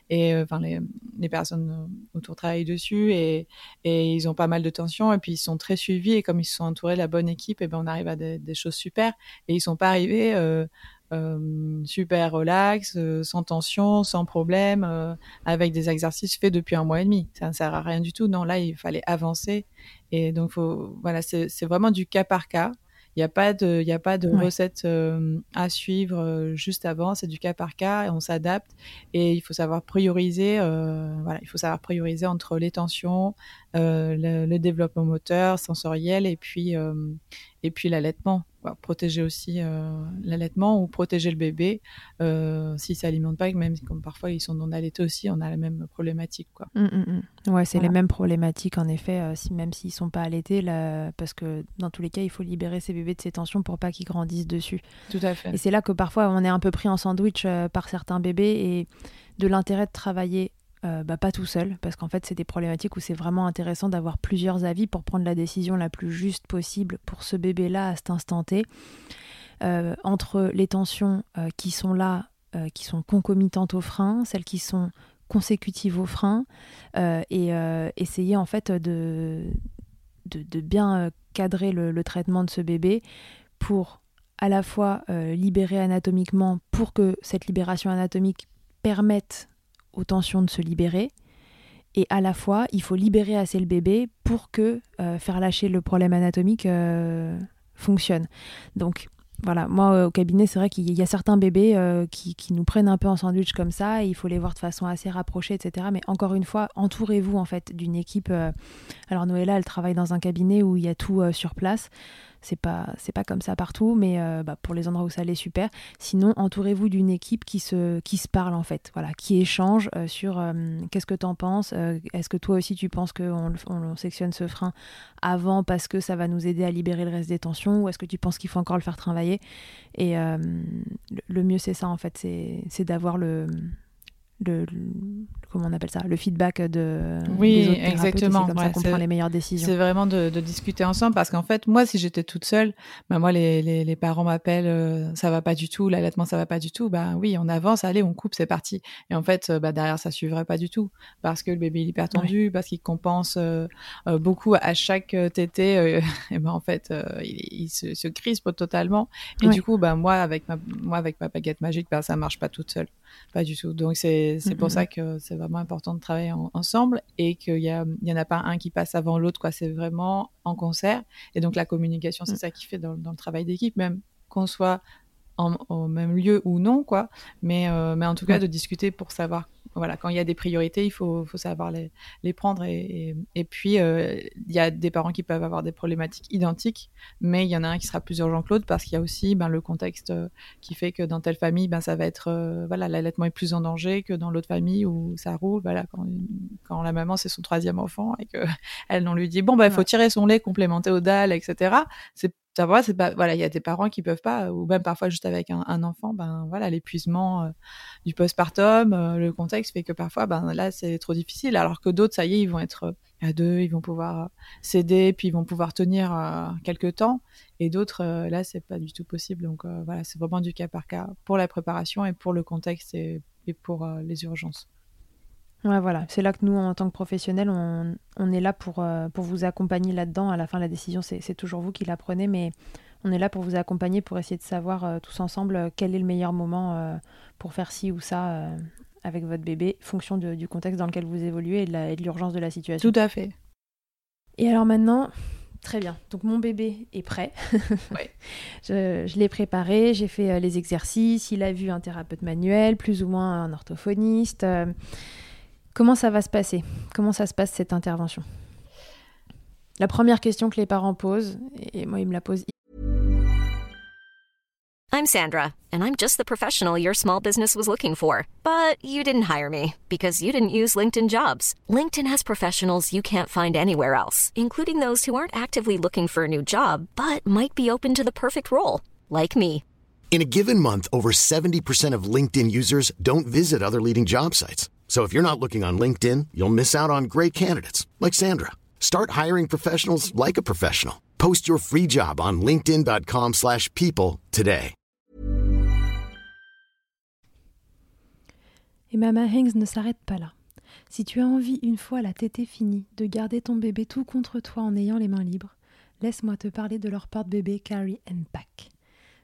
et enfin les, les personnes autour travaillent dessus et, et ils ont pas mal de tensions et puis ils sont très suivis et comme ils sont entourés de la bonne équipe, et ben on arrive à des, choses super. Et ils sont pas arrivés euh, euh, super relax, euh, sans tension, sans problème, avec des exercices faits depuis un mois et demi. Ça ne sert à rien du tout. Non, là il fallait avancer. Et donc faut, voilà, c'est vraiment du cas par cas. Il n'y a pas de, y a pas de recette à suivre juste avant. C'est du cas par cas et on s'adapte. Et il faut savoir prioriser. voilà, il faut savoir prioriser entre les tensions, euh, le, développement moteur, sensoriel et puis euh, et puis l'allaitement. protéger aussi euh, l'allaitement ou protéger le bébé euh, s'il s'alimente pas, même comme parfois ils sont non allaités aussi, on a la même problématique quoi.
Mmh, mmh, mmh. Ouais, c'est les mêmes problématiques en effet, si, même s'ils sont pas allaités, là, parce que dans tous les cas, il faut libérer ces bébés de ces tensions pour pas qu'ils grandissent dessus.
Tout à fait.
Et c'est là que parfois on est un peu pris en sandwich par certains bébés et de l'intérêt de travailler euh, bah, pas tout seul, parce qu'en fait, c'est des problématiques où c'est vraiment intéressant d'avoir plusieurs avis pour prendre la décision la plus juste possible pour ce bébé-là à cet instant T. Euh, entre les tensions euh, qui sont là, qui sont concomitantes au frein, celles qui sont consécutives au frein, et essayer en fait de, bien cadrer le, traitement de ce bébé pour à la fois libérer anatomiquement, pour que cette libération anatomique permette aux tensions de se libérer. Et à la fois, il faut libérer assez le bébé pour que euh, faire lâcher le problème anatomique euh, fonctionne. Donc voilà, moi au cabinet, c'est vrai qu'il y a certains bébés euh, qui, qui, nous prennent un peu en sandwich comme ça, et il faut les voir de façon assez rapprochée, etc. Mais encore une fois, entourez-vous en fait d'une équipe. alors Noëlla, elle travaille dans un cabinet où il y a tout sur place. C'est pas c'est pas comme ça partout, mais euh, bah, pour les endroits où ça l'est super. Sinon, entourez-vous d'une équipe qui se qui se parle en fait, voilà, qui échange euh, sur euh, qu'est-ce que tu en penses. Est-ce que toi aussi tu penses qu'on on, sectionne ce frein avant parce que ça va nous aider à libérer le reste des tensions, ou est-ce que tu penses qu'il faut encore le faire travailler? Et le mieux c'est ça en fait, c'est d'avoir le le, comment on appelle ça le feedback de
oui des autres exactement
c'est comme ça qu'on prend les meilleures décisions.
c'est vraiment de, de, discuter ensemble parce qu'en fait moi si j'étais toute seule bah moi les, les, les parents m'appellent euh, ça va pas du tout l'allaitement ça va pas du tout bah oui on avance allez on coupe c'est parti. Et en fait euh, bah derrière ça suivrait pas du tout parce que le bébé est hyper tendu parce qu'il compense euh, beaucoup à chaque tété et ben en fait il, il, se, se crispe totalement. Et du coup bah moi avec ma moi avec ma baguette magique bah ça marche pas toute seule pas du tout donc c'est pour ça que c'est vraiment important de travailler ensemble et qu'il y, y en a pas un qui passe avant l'autre, quoi. C'est vraiment en concert. Et donc la communication, c'est mm. ça qui fait dans, dans le travail d'équipe, même qu'on soit en, au même lieu ou non, quoi. Mais, euh, mais en tout cas, de discuter pour savoir voilà, quand il y a des priorités, il faut, faut savoir les, les prendre. Et, et, puis, euh, il y a des parents qui peuvent avoir des problématiques identiques, mais il y en a un qui sera plus urgent que l'autre parce qu'il y a aussi ben, le contexte euh, qui fait que dans telle famille, ben, ça va être, euh, voilà, l'allaitement est plus en danger que dans l'autre famille où ça roule. Voilà, quand, quand la maman, c'est son troisième enfant et qu'elle, on lui dit, bon, ben, il faut tirer son lait complémenté au DAL, etc. C'est ça c'est pas voilà il y a des parents qui peuvent pas ou même parfois juste avec un, enfant ben voilà l'épuisement euh, du postpartum euh, le contexte fait que parfois ben là c'est trop difficile. Alors que d'autres ça y est ils vont être euh, à deux ils vont pouvoir céder puis ils vont pouvoir tenir quelques temps. Et d'autres là c'est pas du tout possible. Donc voilà c'est vraiment du cas par cas pour la préparation et pour le contexte et pour les urgences
Ouais, voilà, c'est là que nous, en tant que professionnels, on, on est là pour, euh, pour vous accompagner là-dedans. À la fin, la décision, c'est toujours vous qui la prenez, mais on est là pour vous accompagner, pour essayer de savoir euh, tous ensemble euh, quel est le meilleur moment pour faire ci ou ça avec votre bébé, fonction du contexte dans lequel vous évoluez et de l'urgence de, la situation.
Tout à fait.
Et alors maintenant, Très bien. Donc mon bébé est prêt. Je, je l'ai préparé, j'ai fait les exercices, il a vu un thérapeute manuel, plus ou moins un orthophoniste. Comment ça va se passer Comment ça se passe cette intervention La première question que les parents posent, et moi ils me la posent.
I'm Sandra, and I'm just the professional your small business was looking for. But you didn't hire me because you didn't use LinkedIn jobs. LinkedIn has professionals you can't find anywhere else, including those who aren't actively looking for a new job but might be open to the perfect role, like me.
In a given month, over 70% of LinkedIn users don't visit other leading job sites. So if you're not looking on LinkedIn, you'll miss out on great candidates like Sandra. Start hiring professionals like a professional. Post your free job on linkedin.com/people today.
Et Mama Hanks ne s'arrête pas là. Si tu as envie, une fois la tétée finie, de garder ton bébé tout contre toi en ayant les mains libres, laisse-moi te parler de leur porte-bébé Carry and Pack.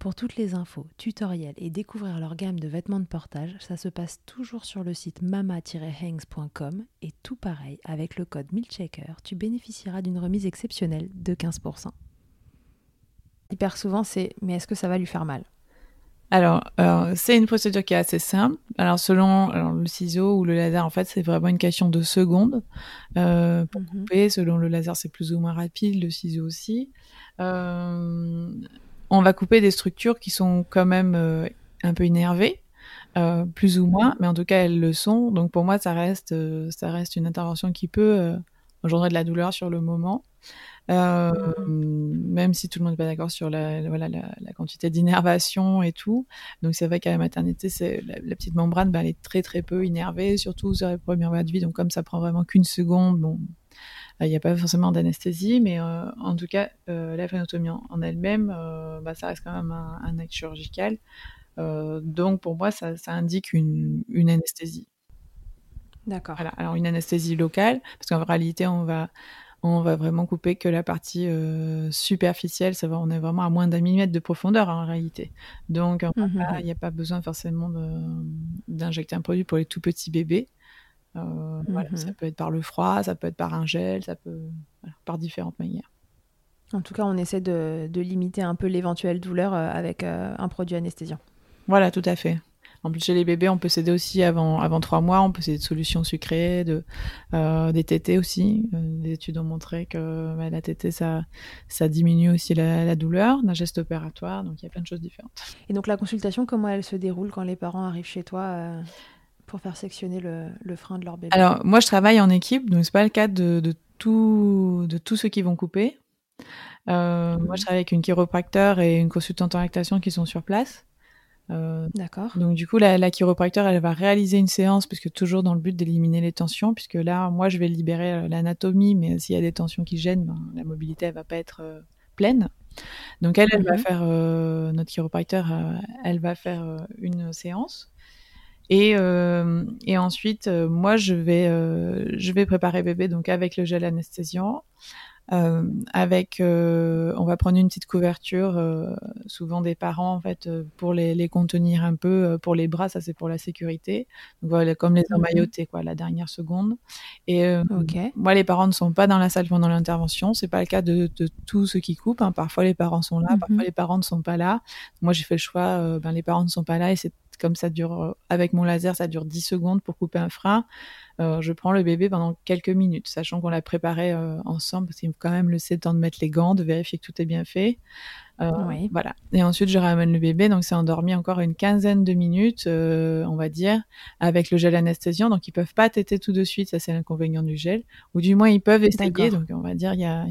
Pour toutes les infos, tutoriels et découvrir leur gamme de vêtements de portage, ça se passe toujours sur le site mama-hangs.com et tout pareil, avec le code MILCHECKER, tu bénéficieras d'une remise exceptionnelle de 15%. Hyper souvent, c'est mais est-ce que ça va lui faire mal?
Alors, euh, c'est une procédure qui est assez simple. Alors, selon alors, le ciseau ou le laser, en fait, c'est vraiment une question de secondes euh, pour
Mhm.
couper. Selon le laser, c'est plus ou moins rapide, le ciseau aussi. Euh, on va couper des structures qui sont quand même euh, un peu énervées, euh, plus ou moins, mais en tout cas, elles le sont. Donc, pour moi, ça reste, euh, ça reste une intervention qui peut engendrer de la douleur sur le moment. Même si tout le monde n'est pas d'accord sur la, voilà, la, quantité d'innervation et tout. Donc c'est vrai qu'à la maternité, c'est la, petite membrane, ben, elle est très très peu innervée, surtout sur les premières mois de vie. Donc comme ça prend vraiment qu'une seconde, bon, il n'y a pas forcément d'anesthésie, mais en tout cas, la phénotomie en, elle-même, bah, ça reste quand même un, un acte chirurgical. Euh, donc pour moi, ça, ça indique une, une anesthésie.
D'accord.
Voilà. Alors une anesthésie locale, parce qu'en réalité, on va, on va vraiment couper que la partie euh, superficielle. Ça va, on est vraiment à moins d'un millimètre de profondeur hein, en réalité. Donc
Mhm.
il n'y a pas besoin forcément d'injecter un produit pour les tout petits bébés. Euh, voilà,
Mhm.
ça peut être par le froid, ça peut être par un gel, ça peut voilà, par différentes manières.
En tout cas, on essaie de, de limiter un peu l'éventuelle douleur euh, avec euh, un produit anesthésiant.
Voilà, tout à fait. En plus, chez les bébés, on peut s'aider aussi avant, avant trois mois. On peut s'aider de solutions sucrées, de, euh, des tétés aussi. Des études ont montré que bah, la tétée, ça, ça diminue aussi la, la douleur d'un geste opératoire. Donc, il y a plein de choses différentes.
Et donc la consultation, comment elle se déroule quand les parents arrivent chez toi euh, pour faire sectionner le, le frein de leur bébé?
Alors, moi, je travaille en équipe, donc c'est pas le cas de, de, tout, de tous ceux qui vont couper. Euh, Moi, je travaille avec une chiropracteur et une consultante en lactation qui sont sur place. Euh,
D'accord.
Donc du coup, la, la chiropracteur, elle va réaliser une séance, puisque toujours dans le but d'éliminer les tensions, puisque là, moi, je vais libérer euh, l'anatomie, mais s'il y a des tensions qui gênent, ben, la mobilité, elle va pas être euh, pleine. Donc elle, elle va
Mhm.
faire, notre chiropracteur, elle va faire une séance. Et, et ensuite, moi, je vais, je vais préparer bébé donc avec le gel anesthésiant, avec, euh, on va prendre une petite couverture, euh, souvent des parents en fait, euh, pour les, les contenir un peu, euh, pour les bras, ça c'est pour la sécurité. Donc voilà, comme les
Mhm.
emmailloter quoi, la dernière seconde. Et euh,
Ok.
moi, les parents ne sont pas dans la salle pendant l'intervention. C'est pas le cas de, de tous ceux qui coupent. hein. Parfois, les parents sont là,
Mhm.
parfois les parents ne sont pas là. Moi, j'ai fait le choix. euh, ben, les parents ne sont pas là et c'est comme ça dure. euh, avec mon laser, ça dure 10 secondes pour couper un frein. Euh, je prends le bébé pendant quelques minutes, sachant qu'on l'a préparé euh, ensemble parce qu'il faut quand même laisser le temps de mettre les gants, de vérifier que tout est bien fait. Euh,
Oui.
Voilà. Et ensuite, je ramène le bébé. Donc, c'est endormi encore une quinzaine de minutes, on va dire, avec le gel anesthésiant. Donc, ils peuvent pas téter tout de suite. Ça, c'est l'inconvénient du gel. Ou du moins, ils peuvent essayer. Donc, on va dire, il y a,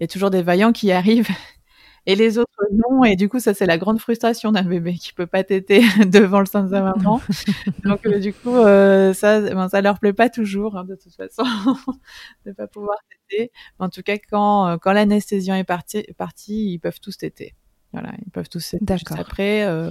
y a toujours des vaillants qui arrivent et les autres non. Et du coup, ça c'est la grande frustration d'un bébé qui peut pas téter devant le sein de sa maman. Donc euh, du coup, euh, ça, ben, ça leur plaît pas toujours hein, de toute façon de pas pouvoir téter. En tout cas, quand euh, quand l'anesthésiant est parti, parti, ils peuvent tous téter. Voilà, ils peuvent tous téter. Juste après, euh,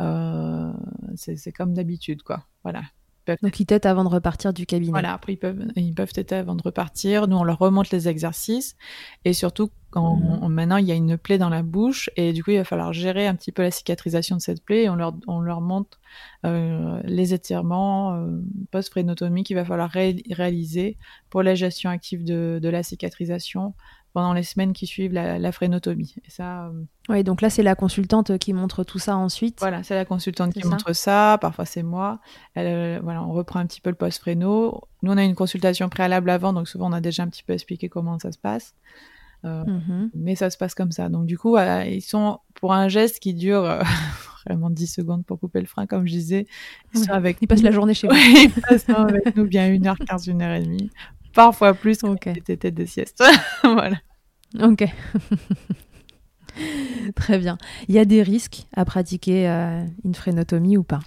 euh, c'est comme d'habitude, quoi. Voilà.
Donc ils têtent avant de repartir du cabinet.
Voilà, après ils peuvent ils peuvent têter avant de repartir. Nous on leur remonte les exercices et surtout quand mhm. maintenant il y a une plaie dans la bouche et du coup il va falloir gérer un petit peu la cicatrisation de cette plaie et on leur on leur montre euh, les étirements euh, post-phrénotomie qu'il va falloir réaliser pour la gestion active de, de la cicatrisation pendant les semaines qui suivent la, la frénotomie. Et ça. Euh,
oui, donc là c'est la consultante qui montre tout ça ensuite.
Voilà, c'est la consultante qui montre ça. Parfois c'est moi. Elle, euh, voilà, on reprend un petit peu le post-fréno. Nous on a une consultation préalable avant, donc souvent on a déjà un petit peu expliqué comment ça se passe. Euh, mhm. Mais ça se passe comme ça. Donc du coup, ils sont pour un geste qui dure vraiment 10 secondes pour couper le frein, comme je disais.
Ils, sont avec ils passent la journée chez
vous. ils passent avec nous bien 1h15, 1h30 parfois plus que okay. têtes de sieste. voilà.
Ok. Très bien. Il y a des risques à pratiquer euh, une frénotomie ou pas?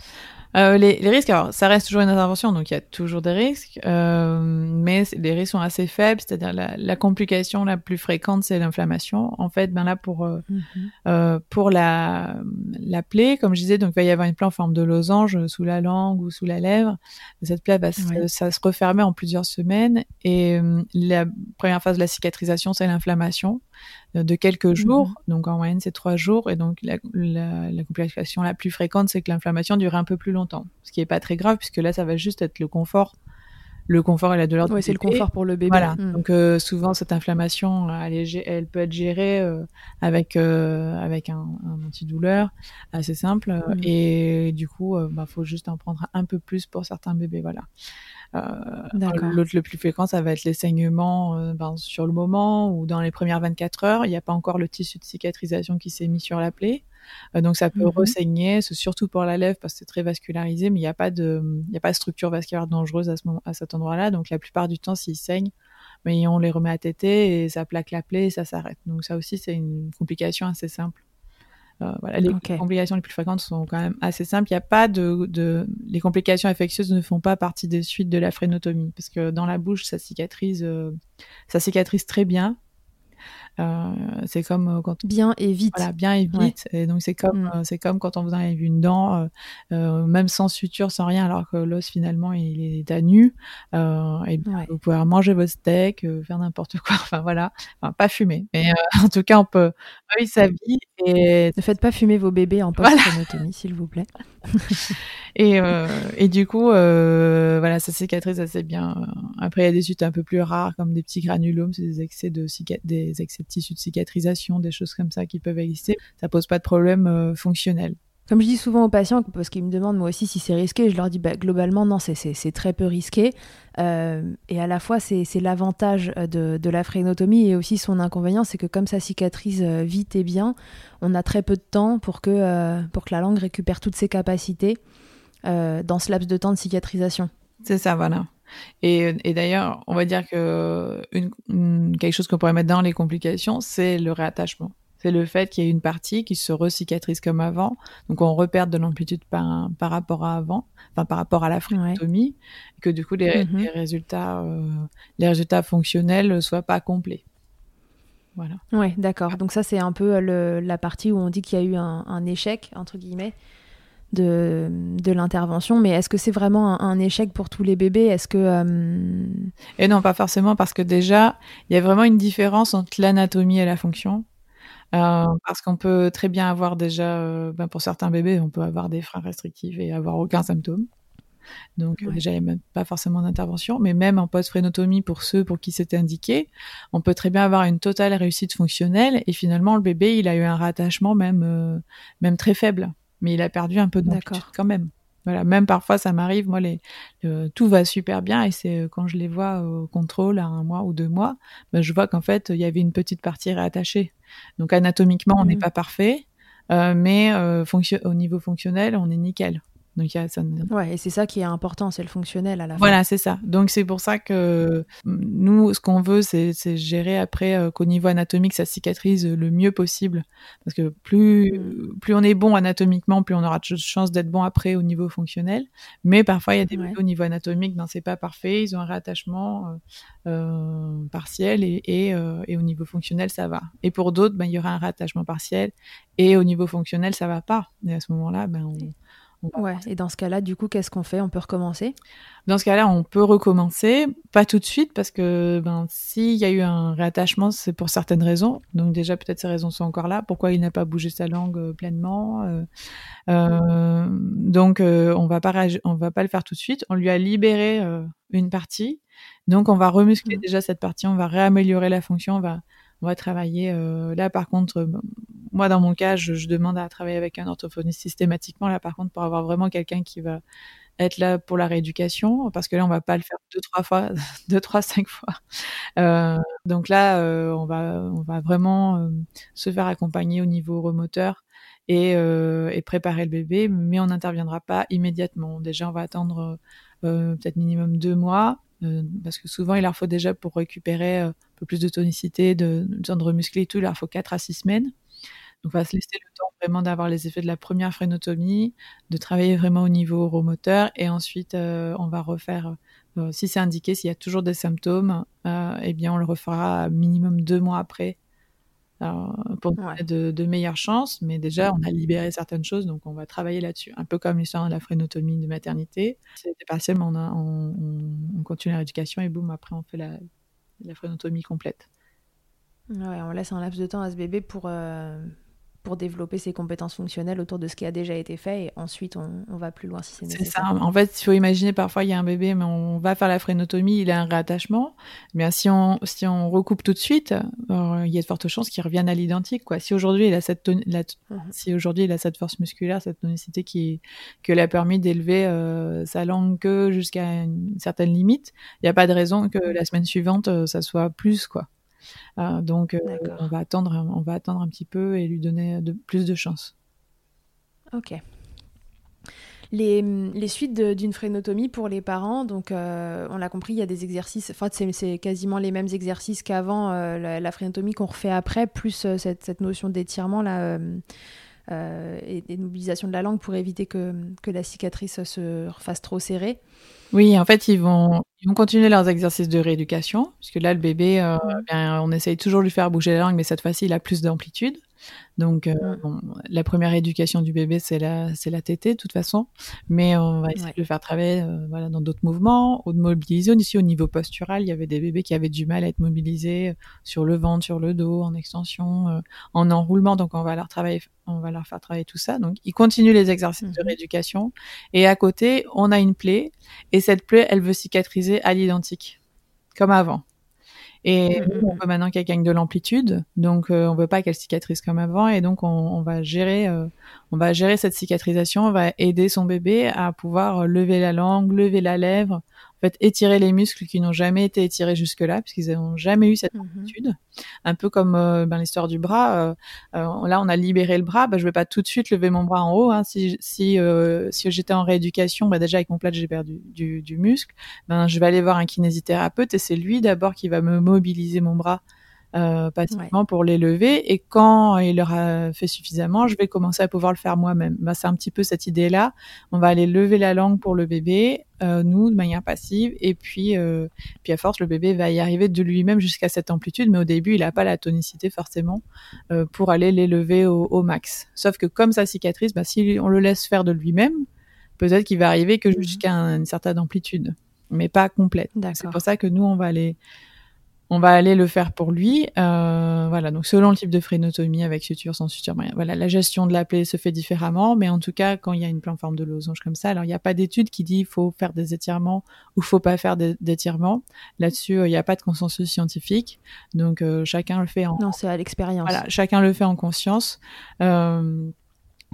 Euh, les, les, risques, alors ça reste toujours une intervention, donc il y a toujours des risques, euh, mais les risques sont assez faibles, c'est-à-dire la, la, complication la plus fréquente, c'est l'inflammation. En fait, ben là pour euh, mm -hmm. pour la la plaie, comme je disais, donc il va y avoir une plaie en forme de losange sous la langue ou sous la lèvre. Cette plaie va ouais. ça se refermer en plusieurs semaines, et la première phase de la cicatrisation, c'est l'inflammation de quelques jours. Mmh. Donc en moyenne, c'est trois jours. Et donc la, la, la complication la plus fréquente, c'est que l'inflammation dure un peu plus longtemps. Ce qui est pas très grave, puisque là, ça va juste être le confort. Le confort et la douleur.
Oui, c'est le confort pour le bébé.
Voilà. Mmh. Donc euh, souvent cette inflammation, elle, est, elle peut être gérée euh, avec euh, avec un, un, antidouleur assez simple. Mmh. Et du coup, bah faut juste en prendre un peu plus pour certains bébés. Voilà. Euh, L'autre le plus fréquent, ça va être les saignements euh, ben, sur le moment ou dans les premières 24 heures. Il n'y a pas encore le tissu de cicatrisation qui s'est mis sur la plaie. Euh, donc ça peut mm -hmm. ressaigner, surtout pour la lèvre parce que c'est très vascularisé, mais il n'y a pas de, il a pas de structure vasculaire dangereuse à ce moment, à cet endroit-là. Donc la plupart du temps, s'ils saignent, mais on les remet à téter et ça plaque la plaie et ça s'arrête. Donc ça aussi, c'est une complication assez simple. Euh, voilà, les okay. complications les plus fréquentes sont quand même assez simples. Il n'y a pas de, de, les complications infectieuses ne font pas partie des suites de la phrénotomie parce que dans la bouche, ça cicatrise, euh, ça cicatrise très bien. Euh, c'est comme euh, quand
bien et vite.
Voilà, bien et vite. Ouais. Et donc c'est comme mm. euh, c'est comme quand on vous enlève une dent, euh, même sans suture, sans rien, alors que l'os finalement il est à nu. et ouais. vous pouvez manger votre steak, faire n'importe quoi. Enfin voilà, enfin pas fumer, mais en tout cas on peut vivre sa vie. Et
ne faites pas fumer vos bébés en post-panotomie, voilà. s'il vous plaît.
et, et du coup, voilà, ça cicatrise assez bien. Après, il y a des suites un peu plus rares, comme des petits granulomes, c'est des excès de des excès tissus de cicatrisation, des choses comme ça qui peuvent exister. Ça pose pas de problème euh, fonctionnel.
Comme je dis souvent aux patients, parce qu'ils me demandent moi aussi si c'est risqué, je leur dis bah, globalement non, c'est très peu risqué. Euh, et à la fois, c'est l'avantage de, de, la phrénotomie et aussi son inconvénient, c'est que comme ça cicatrise euh, vite et bien, on a très peu de temps pour que, euh, pour que la langue récupère toutes ses capacités euh, dans ce laps de temps de cicatrisation.
C'est ça, voilà. Et, et d'ailleurs, on va dire que une, une, quelque chose qu'on pourrait mettre dans les complications, c'est le réattachement c'est le fait qu'il y ait une partie qui se recicatrise comme avant. Donc on repère de l'amplitude par, par rapport à avant, enfin par rapport à la phrénotomie, ouais. et que du coup les, mm -hmm. les résultats, euh, les résultats fonctionnels soient pas complets. Voilà.
Ouais, d'accord. Donc ça c'est un peu le, la partie où on dit qu'il y a eu un, un, échec entre guillemets de, de l'intervention. Mais est-ce que c'est vraiment un, un, échec pour tous les bébés? Est-ce que euh...
Et non, pas forcément parce que déjà il y a vraiment une différence entre l'anatomie et la fonction. Euh, parce qu'on peut très bien avoir déjà, euh, ben pour certains bébés, on peut avoir des freins restrictifs et avoir aucun symptôme. Donc ouais. déjà, il n'y a même pas forcément d'intervention, mais même en post-phrénotomie, pour ceux pour qui c'était indiqué, on peut très bien avoir une totale réussite fonctionnelle et finalement le bébé, il a eu un rattachement même, euh, même très faible, mais il a perdu un peu de quand même. Voilà, même parfois ça m'arrive, moi les, tout va super bien et c'est euh, quand je les vois au contrôle à un mois ou deux mois, ben, je vois qu'en fait il y avait une petite partie réattachée. Donc anatomiquement on n'est mmh. pas parfait, euh, mais euh, au niveau fonctionnel on est nickel.
Donc, y a, ça... Ouais, et c'est ça qui est important, c'est le fonctionnel à la
fin. Voilà, c'est ça. Donc, c'est pour ça que nous, ce qu'on veut, c'est gérer après euh, qu'au niveau anatomique, ça cicatrise le mieux possible. Parce que plus, mm. plus on est bon anatomiquement, plus on aura de chances d'être bon après au niveau fonctionnel. Mais parfois, il y a des au niveau anatomique, ben, c'est pas parfait, ils ont un réattachement euh, euh partiel et, et, euh, et, au niveau fonctionnel, ça va. Et pour d'autres, ben, il y aura un réattachement partiel et au niveau fonctionnel, ça va pas. Et à ce moment-là, ben, on
Ouais, et dans ce cas-là, du coup, qu'est-ce qu'on fait? On peut recommencer?
Dans ce cas-là, on peut recommencer, pas tout de suite, parce que ben, s'il y a eu un réattachement, c'est pour certaines raisons. Donc déjà, peut-être ces raisons sont encore là. Pourquoi il n'a pas bougé sa langue euh, pleinement euh, euh, Donc, on va pas on va pas le faire tout de suite. On lui a libéré une partie, donc on va remuscler mmh. déjà cette partie, on va réaméliorer la fonction, on va on va travailler. là, par contre, moi, dans mon cas, je, demande à travailler avec un orthophoniste systématiquement. Là, par contre, pour avoir vraiment quelqu'un qui va être là pour la rééducation, parce que là, on va pas le faire deux, trois fois, deux, trois, cinq fois. Euh, donc là, euh, on va, on va vraiment euh, se faire accompagner au niveau remoteur et, et préparer le bébé, mais on n'interviendra pas immédiatement. Déjà, on va attendre peut-être minimum deux mois, parce que souvent, il leur faut déjà pour récupérer un peu plus de tonicité, de, de, de remuscler et tout, il leur faut quatre à six semaines. Donc, on va se laisser le temps vraiment d'avoir les effets de la première phrénotomie, de travailler vraiment au niveau oromoteur, et ensuite, euh, on va refaire, euh, si c'est indiqué, s'il y a toujours des symptômes, euh, eh bien, on le refera minimum deux mois après pour donner de, meilleures chances. Mais déjà, on a libéré certaines choses, donc on va travailler là-dessus. Un peu comme l'histoire de la phrénotomie de maternité. C'était partiel, mais on, on, continue la rééducation et boum, après, on fait la, la phrénotomie complète.
Ouais, on laisse un laps de temps à ce bébé pour, pour développer ses compétences fonctionnelles autour de ce qui a déjà été fait et ensuite on, va plus loin si c'est nécessaire.
C'est ça. En fait, il faut imaginer parfois il y a un bébé mais on va faire la phrénotomie, il a un réattachement. Mais si on si on recoupe tout de suite, euh, il y a de fortes chances qu'il revienne à l'identique quoi. Si aujourd'hui il a cette mhm. si aujourd'hui il a cette force musculaire, cette tonicité qui que lui a permis d'élever euh, sa langue que jusqu'à une certaine limite, il n'y a pas de raison que la semaine suivante euh, ça soit plus quoi. Euh, donc, euh, on va attendre, on va attendre un petit peu et lui donner de, plus de chance.
Ok. Les, les, suites d'une phrénotomie pour les parents, donc euh, on l'a compris, il y a des exercices, enfin c'est quasiment les mêmes exercices qu'avant la, phrénotomie qu'on refait après, plus cette, cette, notion d'étirement là. Et, et, de mobilisation de la langue pour éviter que, que la cicatrice se fasse trop serrée.
Oui, en fait, ils vont, ils vont continuer leurs exercices de rééducation, puisque là, le bébé, euh, bien, on essaye toujours de lui faire bouger la langue, mais cette fois-ci, il a plus d'amplitude. Donc, euh, la première éducation du bébé, c'est la, c'est la tétée, de toute façon. Mais on va essayer de le faire travailler euh, voilà, dans d'autres mouvements, ou de mobiliser. Ici, au niveau postural, il y avait des bébés qui avaient du mal à être mobilisés sur le ventre, sur le dos, en extension, en enroulement. Donc, on va leur travailler, on va leur faire travailler tout ça. Donc, ils continuent les exercices de mhm. rééducation. Et à côté, on a une plaie. Et cette plaie, elle veut cicatriser à l'identique, comme avant. Et mmh, mmh, on veut maintenant qu'elle gagne de l'amplitude, donc euh, on veut pas qu'elle cicatrise comme avant, et donc on, va gérer, euh, on va gérer cette cicatrisation, on va aider son bébé à pouvoir lever la langue, lever la lèvre, en fait, étirer les muscles qui n'ont jamais été étirés jusque-là, puisqu'ils n'ont jamais eu cette mhm. amplitude. Un peu comme euh, ben, l'histoire du bras. Euh, euh, là, on a libéré le bras. Ben, je vais pas tout de suite lever mon bras en haut. Hein. Si, si, si j'étais en rééducation, ben, déjà avec mon plat, j'ai perdu du, du, muscle. Ben, je vais aller voir un kinésithérapeute et c'est lui d'abord qui va me mobiliser mon bras euh, passivement pour les lever. Et quand il aura fait suffisamment, je vais commencer à pouvoir le faire moi-même. Bah, c'est un petit peu cette idée-là. On va aller lever la langue pour le bébé, euh, nous, de manière passive. Et puis, euh, puis à force, le bébé va y arriver de lui-même jusqu'à cette amplitude. Mais au début, il n'a pas la tonicité forcément euh, pour aller les lever au, au, max. Sauf que comme sa cicatrice, bah, si on le laisse faire de lui-même, peut-être qu'il va arriver que mmh jusqu'à une certaine amplitude mais pas complète. C'est pour ça que nous, on va aller on va aller le faire pour lui. Euh, voilà, donc selon le type de phrénotomie, avec suture, sans suture, voilà, la gestion de la plaie se fait différemment, mais en tout cas, quand il y a une plaie en forme de losange comme ça, alors il n'y a pas d'étude qui dit il faut faire des étirements ou faut pas faire d'étirements. Là-dessus, euh, il n'y a pas de consensus scientifique, donc euh, chacun le fait en.
Non, c'est à l'expérience.
Voilà, chacun le fait en conscience. Euh,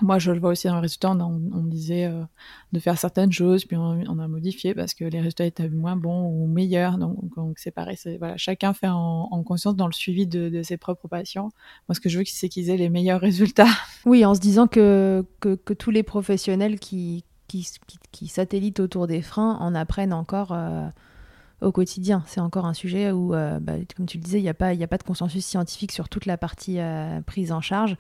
moi, je le vois aussi dans le résultat, on, disait euh, de faire certaines choses, puis on, a modifié parce que les résultats étaient moins bons ou meilleurs. Donc, c'est pareil, voilà, chacun fait en, en, conscience dans le suivi de, ses propres patients. Moi, ce que je veux, c'est qu'ils aient les meilleurs résultats.
Oui, en se disant que, que, tous les professionnels qui, qui, qui, satellitent autour des freins en apprennent encore au quotidien. C'est encore un sujet où, bah, comme tu le disais, il n'y a, pas, a pas de consensus scientifique sur toute la partie prise en charge.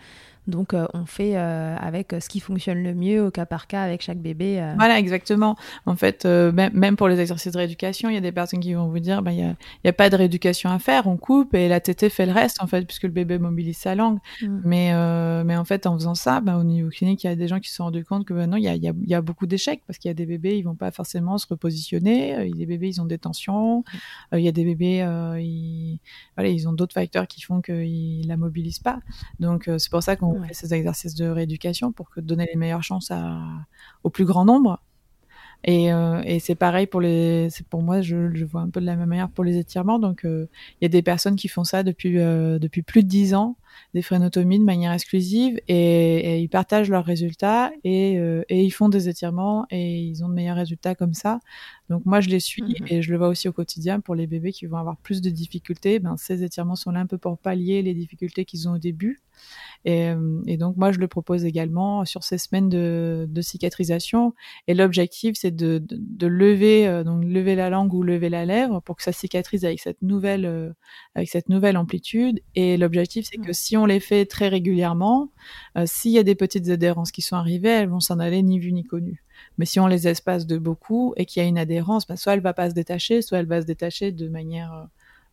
Donc, euh, on fait euh, avec ce qui fonctionne le mieux au cas par cas avec chaque bébé.
Euh. Voilà, exactement. En fait, même pour les exercices de rééducation, il y a des personnes qui vont vous dire, bah, il n'y a, a, pas de rééducation à faire, on coupe et la tétée fait le reste, en fait, puisque le bébé mobilise sa langue. Mm. Mais, mais en fait, en faisant ça, bah, au niveau clinique, il y a des gens qui se sont rendus compte que bah, non, il y a, y a, beaucoup d'échecs parce qu'il y a des bébés, ils vont pas forcément se repositionner. Il y a des bébés, ils ont des tensions. il y a des bébés, ils, voilà, ils ont d'autres facteurs qui font qu'ils la mobilisent pas. Donc, c'est pour ça qu'on fait ces exercices de rééducation pour que donner les meilleures chances à, au plus grand nombre. Et, euh, et c'est pareil pour les. C'est pour moi, je, je, vois un peu de la même manière pour les étirements. Donc, euh, il y a des personnes qui font ça depuis euh, depuis plus de dix ans, des frénotomies de manière exclusive, et, ils partagent leurs résultats et, et ils font des étirements et ils ont de meilleurs résultats comme ça. Donc moi, je les suis mmh et je le vois aussi au quotidien pour les bébés qui vont avoir plus de difficultés. Ben ces étirements sont là un peu pour pallier les difficultés qu'ils ont au début. Et, euh, et, donc moi, je le propose également sur ces semaines de, de cicatrisation. Et l'objectif, c'est de, de, de, lever, euh, donc lever la langue ou lever la lèvre pour que ça cicatrise avec cette nouvelle, euh, avec cette nouvelle amplitude. Et l'objectif, c'est que si on les fait très régulièrement, s'il y a des petites adhérences qui sont arrivées, elles vont s'en aller ni vu ni connu. Mais si on les espace de beaucoup et qu'il y a une adhérence, ben, soit elle va pas se détacher, soit elle va se détacher de manière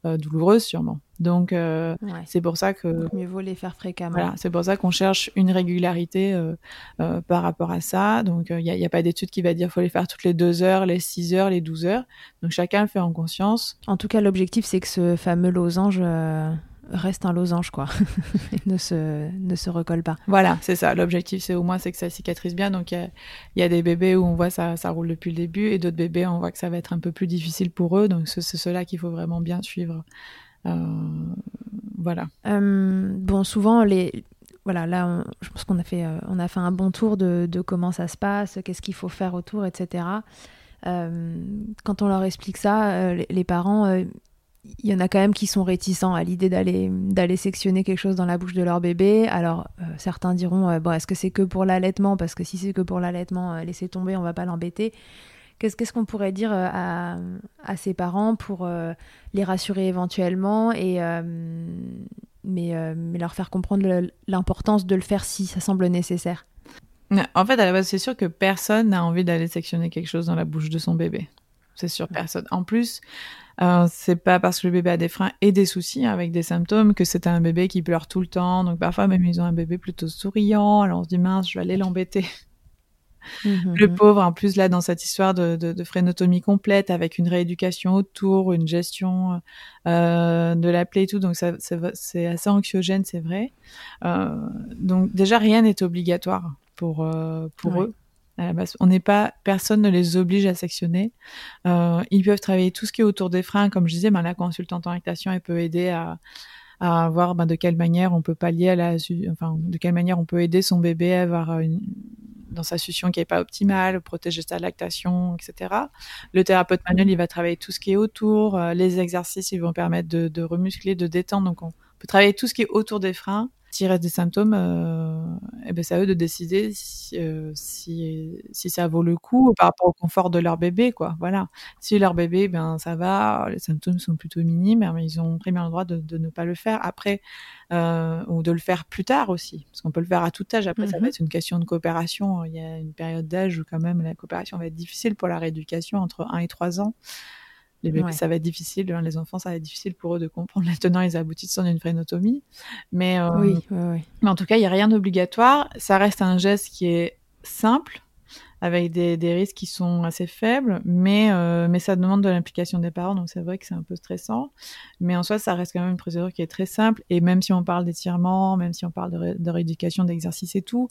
euh, douloureuse sûrement. Donc euh, c'est pour ça que
mieux vaut les faire fréquemment.
Voilà, c'est pour ça qu'on cherche une régularité euh, par rapport à ça. Donc il n'y a, a, pas d'étude qui va dire faut les faire toutes les deux heures, les 6 heures, les 12 heures. Donc chacun le fait en conscience.
En tout cas, l'objectif c'est que ce fameux losange reste un losange, quoi. ne, se, ne se recolle pas.
Voilà, c'est ça. L'objectif, c'est au moins c'est que ça cicatrise bien. Donc, il y, a, des bébés où on voit ça, ça roule depuis le début et d'autres bébés, on voit que ça va être un peu plus difficile pour eux. Donc, c'est cela qu'il faut vraiment bien suivre. Euh, voilà.
Euh, bon, souvent, les, voilà, là, je pense qu'on a fait, euh, on a fait un bon tour de, de comment ça se passe, qu'est-ce qu'il faut faire autour, etc. quand on leur explique ça, les, parents, il y en a quand même qui sont réticents à l'idée d'aller d'aller sectionner quelque chose dans la bouche de leur bébé. Alors euh, certains diront euh, bon est-ce que c'est que pour l'allaitement? Parce que si c'est que pour l'allaitement euh, laissez tomber on va pas l'embêter. Qu'est-ce qu'on pourrait dire à, à ces parents pour les rassurer éventuellement et mais, mais leur faire comprendre l'importance de le faire si ça semble nécessaire?
En fait, à la base, c'est sûr que personne n'a envie d'aller sectionner quelque chose dans la bouche de son bébé. C'est sûr, personne. En plus, euh, c'est pas parce que le bébé a des freins et des soucis avec des symptômes que c'est un bébé qui pleure tout le temps. Donc parfois même ils ont un bébé plutôt souriant. Alors on se dit mince, je vais aller l'embêter. Mhm. Le pauvre, en plus là dans cette histoire de, de, frénotomie complète avec une rééducation autour, une gestion euh, de la plaie et tout, donc c'est assez anxiogène, c'est vrai. Euh, donc déjà rien n'est obligatoire pour euh, pour eux on n'est pas, personne ne les oblige à sectionner. Euh, ils peuvent travailler tout ce qui est autour des freins, comme je disais, ben, la consultante en lactation, peut aider à, voir ben, de quelle manière on peut pallier à la, enfin, de quelle manière on peut aider son bébé à avoir une, dans sa succion qui est pas optimale, protéger sa lactation, etc. Le thérapeute manuel, il va travailler tout ce qui est autour. Euh, les exercices, ils vont permettre de, de remuscler, de détendre. Donc, on peut travailler tout ce qui est autour des freins s'il reste des symptômes, euh, eh ben c'est à eux de décider si, euh, si, si, ça vaut le coup par rapport au confort de leur bébé, quoi. Voilà. Si leur bébé, ben ça va, les symptômes sont plutôt minimes, mais ils ont très bien le droit de, de, ne pas le faire après euh, ou de le faire plus tard aussi, parce qu'on peut le faire à tout âge. Après, ça va mmh être une question de coopération. Il y a une période d'âge où quand même la coopération va être difficile pour la rééducation entre 1 et 3 ans. Les bébés, ça va être difficile. Hein, les enfants, ça va être difficile pour eux de comprendre les tenants et les aboutissants d'une frénotomie. Mais, euh,
oui, oui,
mais en tout cas, il n'y a rien d'obligatoire. Ça reste un geste qui est simple, avec des, des, risques qui sont assez faibles, mais, euh, mais ça demande de l'implication des parents, donc c'est vrai que c'est un peu stressant. Mais en soi, ça reste quand même une procédure qui est très simple, et même si on parle d'étirement, même si on parle de, de rééducation, d'exercice et tout,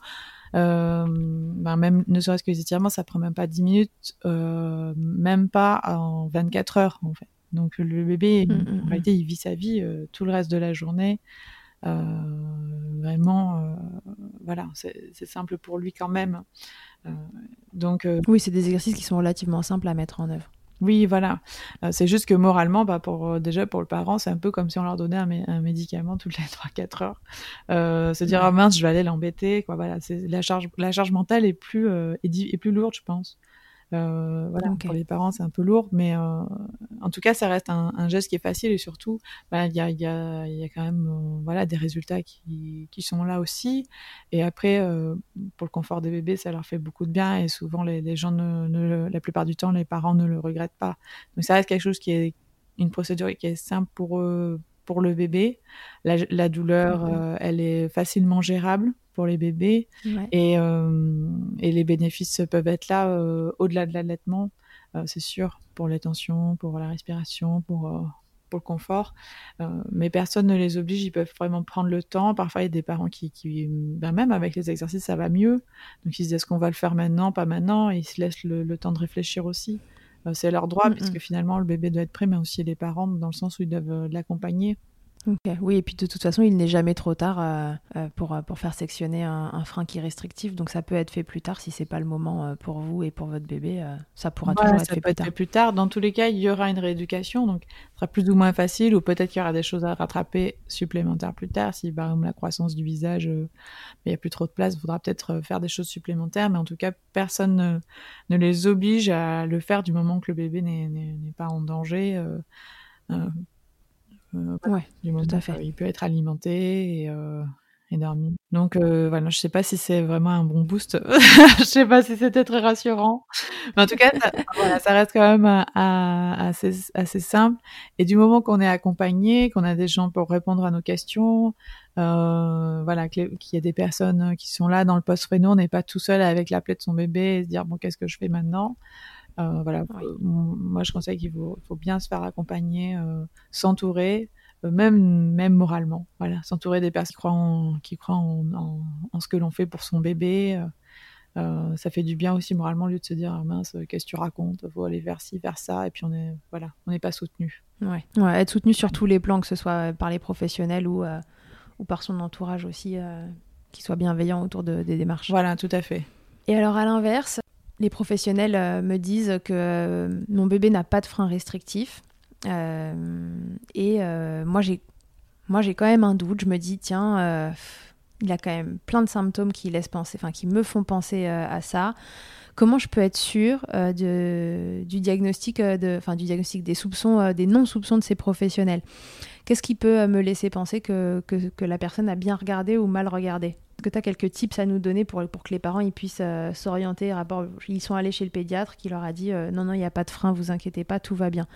euh, ben même ne serait-ce que les étirements, ça prend même pas 10 minutes, euh, même pas en 24 heures en fait. Donc le bébé, mmh, mmh, en mmh. réalité, il vit sa vie tout le reste de la journée. Vraiment, voilà, c'est simple pour lui quand même. Donc
oui, c'est des exercices qui sont relativement simples à mettre en œuvre.
Oui, voilà. Euh, c'est juste que moralement, bah, pour euh, déjà pour le parent, c'est un peu comme si on leur donnait un, médicament toutes les 3-4 heures. Euh, se dire ah mince, je vais aller l'embêter. Voilà, la charge, la charge mentale est plus est, plus lourde, je pense. Euh, voilà, pour les parents, c'est un peu lourd, mais euh, en tout cas, ça reste un, un, geste qui est facile et surtout, bah, il y, a, y, a, y, a, quand même euh, voilà, des résultats qui, qui, sont là aussi. Et après, pour le confort des bébés, ça leur fait beaucoup de bien et souvent, les, les gens, ne, ne, la plupart du temps, les parents ne le regrettent pas. Donc, ça reste quelque chose qui est une procédure qui est simple pour pour le bébé. La, la douleur, euh, elle est facilement gérable pour les bébés et, euh, et, les bénéfices peuvent être là euh, au-delà de l'allaitement, c'est sûr, pour les tensions, pour la respiration, pour, pour le confort. mais personne ne les oblige, ils peuvent vraiment prendre le temps. Parfois, il y a des parents qui, qui ben même avec les exercices, ça va mieux. Donc, ils se disent est-ce qu'on va le faire maintenant, pas maintenant, et ils se laissent le, temps de réfléchir aussi. c'est leur droit, mm, puisque mm. finalement, le bébé doit être prêt, mais aussi les parents, dans le sens où ils doivent l'accompagner.
Oui, et puis de toute façon, il n'est jamais trop tard euh, euh, pour, euh, pour faire sectionner un, frein qui est restrictif. Donc ça peut être fait plus tard si c'est pas le moment pour vous et pour votre bébé. ça pourra toujours être, fait, plus tard.
plus tard. Dans tous les cas, il y aura une rééducation, donc ce sera plus ou moins facile, ou peut-être qu'il y aura des choses à rattraper supplémentaires plus tard. Si par exemple la croissance du visage, il n'y a plus trop de place, il faudra peut-être faire des choses supplémentaires. Mais en tout cas, personne ne, ne, les oblige à le faire du moment que le bébé n'est pas en danger.
Euh, ouais, du tout à fait.
il peut être alimenté et, euh, et dormi. Donc euh, voilà, je sais pas si c'est vraiment un bon boost. je sais pas si c'était très rassurant. Mais en tout cas, ça, voilà, ça reste quand même à, à, assez, assez simple. Et du moment qu'on est accompagné, qu'on a des gens pour répondre à nos questions, euh, voilà, qu'il y a des personnes qui sont là dans le post-réno, on n'est pas tout seul avec la plaie de son bébé et se dire bon qu'est-ce que je fais maintenant? Euh, voilà, euh, moi je conseille qu'il faut, faut, bien se faire accompagner, euh, s'entourer, même même moralement. Voilà, s'entourer des personnes qui croient en, qui croient en, en, ce que l'on fait pour son bébé. Euh, ça fait du bien aussi moralement au lieu de se dire ah, mince qu'est-ce que tu racontes faut aller vers ci vers ça et puis on est voilà on n'est pas soutenu
ouais. ouais. être soutenu sur tous les plans que ce soit par les professionnels ou ou par son entourage aussi qui soit bienveillant autour de, des démarches
voilà tout à fait
et alors à l'inverse les professionnels euh, me disent que euh, mon bébé n'a pas de frein restrictif. Euh, et moi, j'ai moi, j'ai quand même un doute. Je me dis, tiens, il a quand même plein de symptômes qui laissent penser, enfin, qui me font penser à ça. Comment je peux être sûre du diagnostic, des soupçons, des non-soupçons de ces professionnels? Qu'est-ce qui peut me laisser penser que, la personne a bien regardé ou mal regardé? Que tu as quelques tips à nous donner pour, pour que les parents ils puissent euh, s'orienter ils sont allés chez le pédiatre qui leur a dit euh, non non il n'y a pas de frein vous inquiétez pas tout va bien.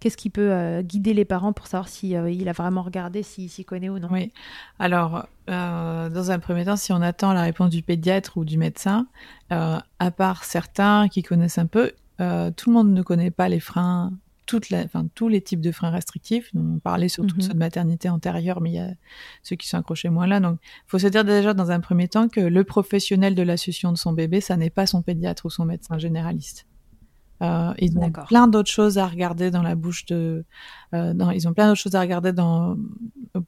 Qu'est-ce qui peut euh, guider les parents pour savoir si il a vraiment regardé s'il s'y connaît ou non?
Oui. Alors dans un premier temps si on attend la réponse du pédiatre ou du médecin à part certains qui connaissent un peu tout le monde ne connaît pas les freins enfin, tous les types de freins restrictifs. On parlait surtout de ceux de mhm. maternité antérieure, mais il y a ceux qui sont accrochés moins là. Donc, il faut se dire déjà dans un premier temps que le professionnel de la de son bébé, ça n'est pas son pédiatre ou son médecin généraliste. Euh, ils ont plein d'autres choses à regarder dans la bouche de. Euh, ils ont plein d'autres choses à regarder dans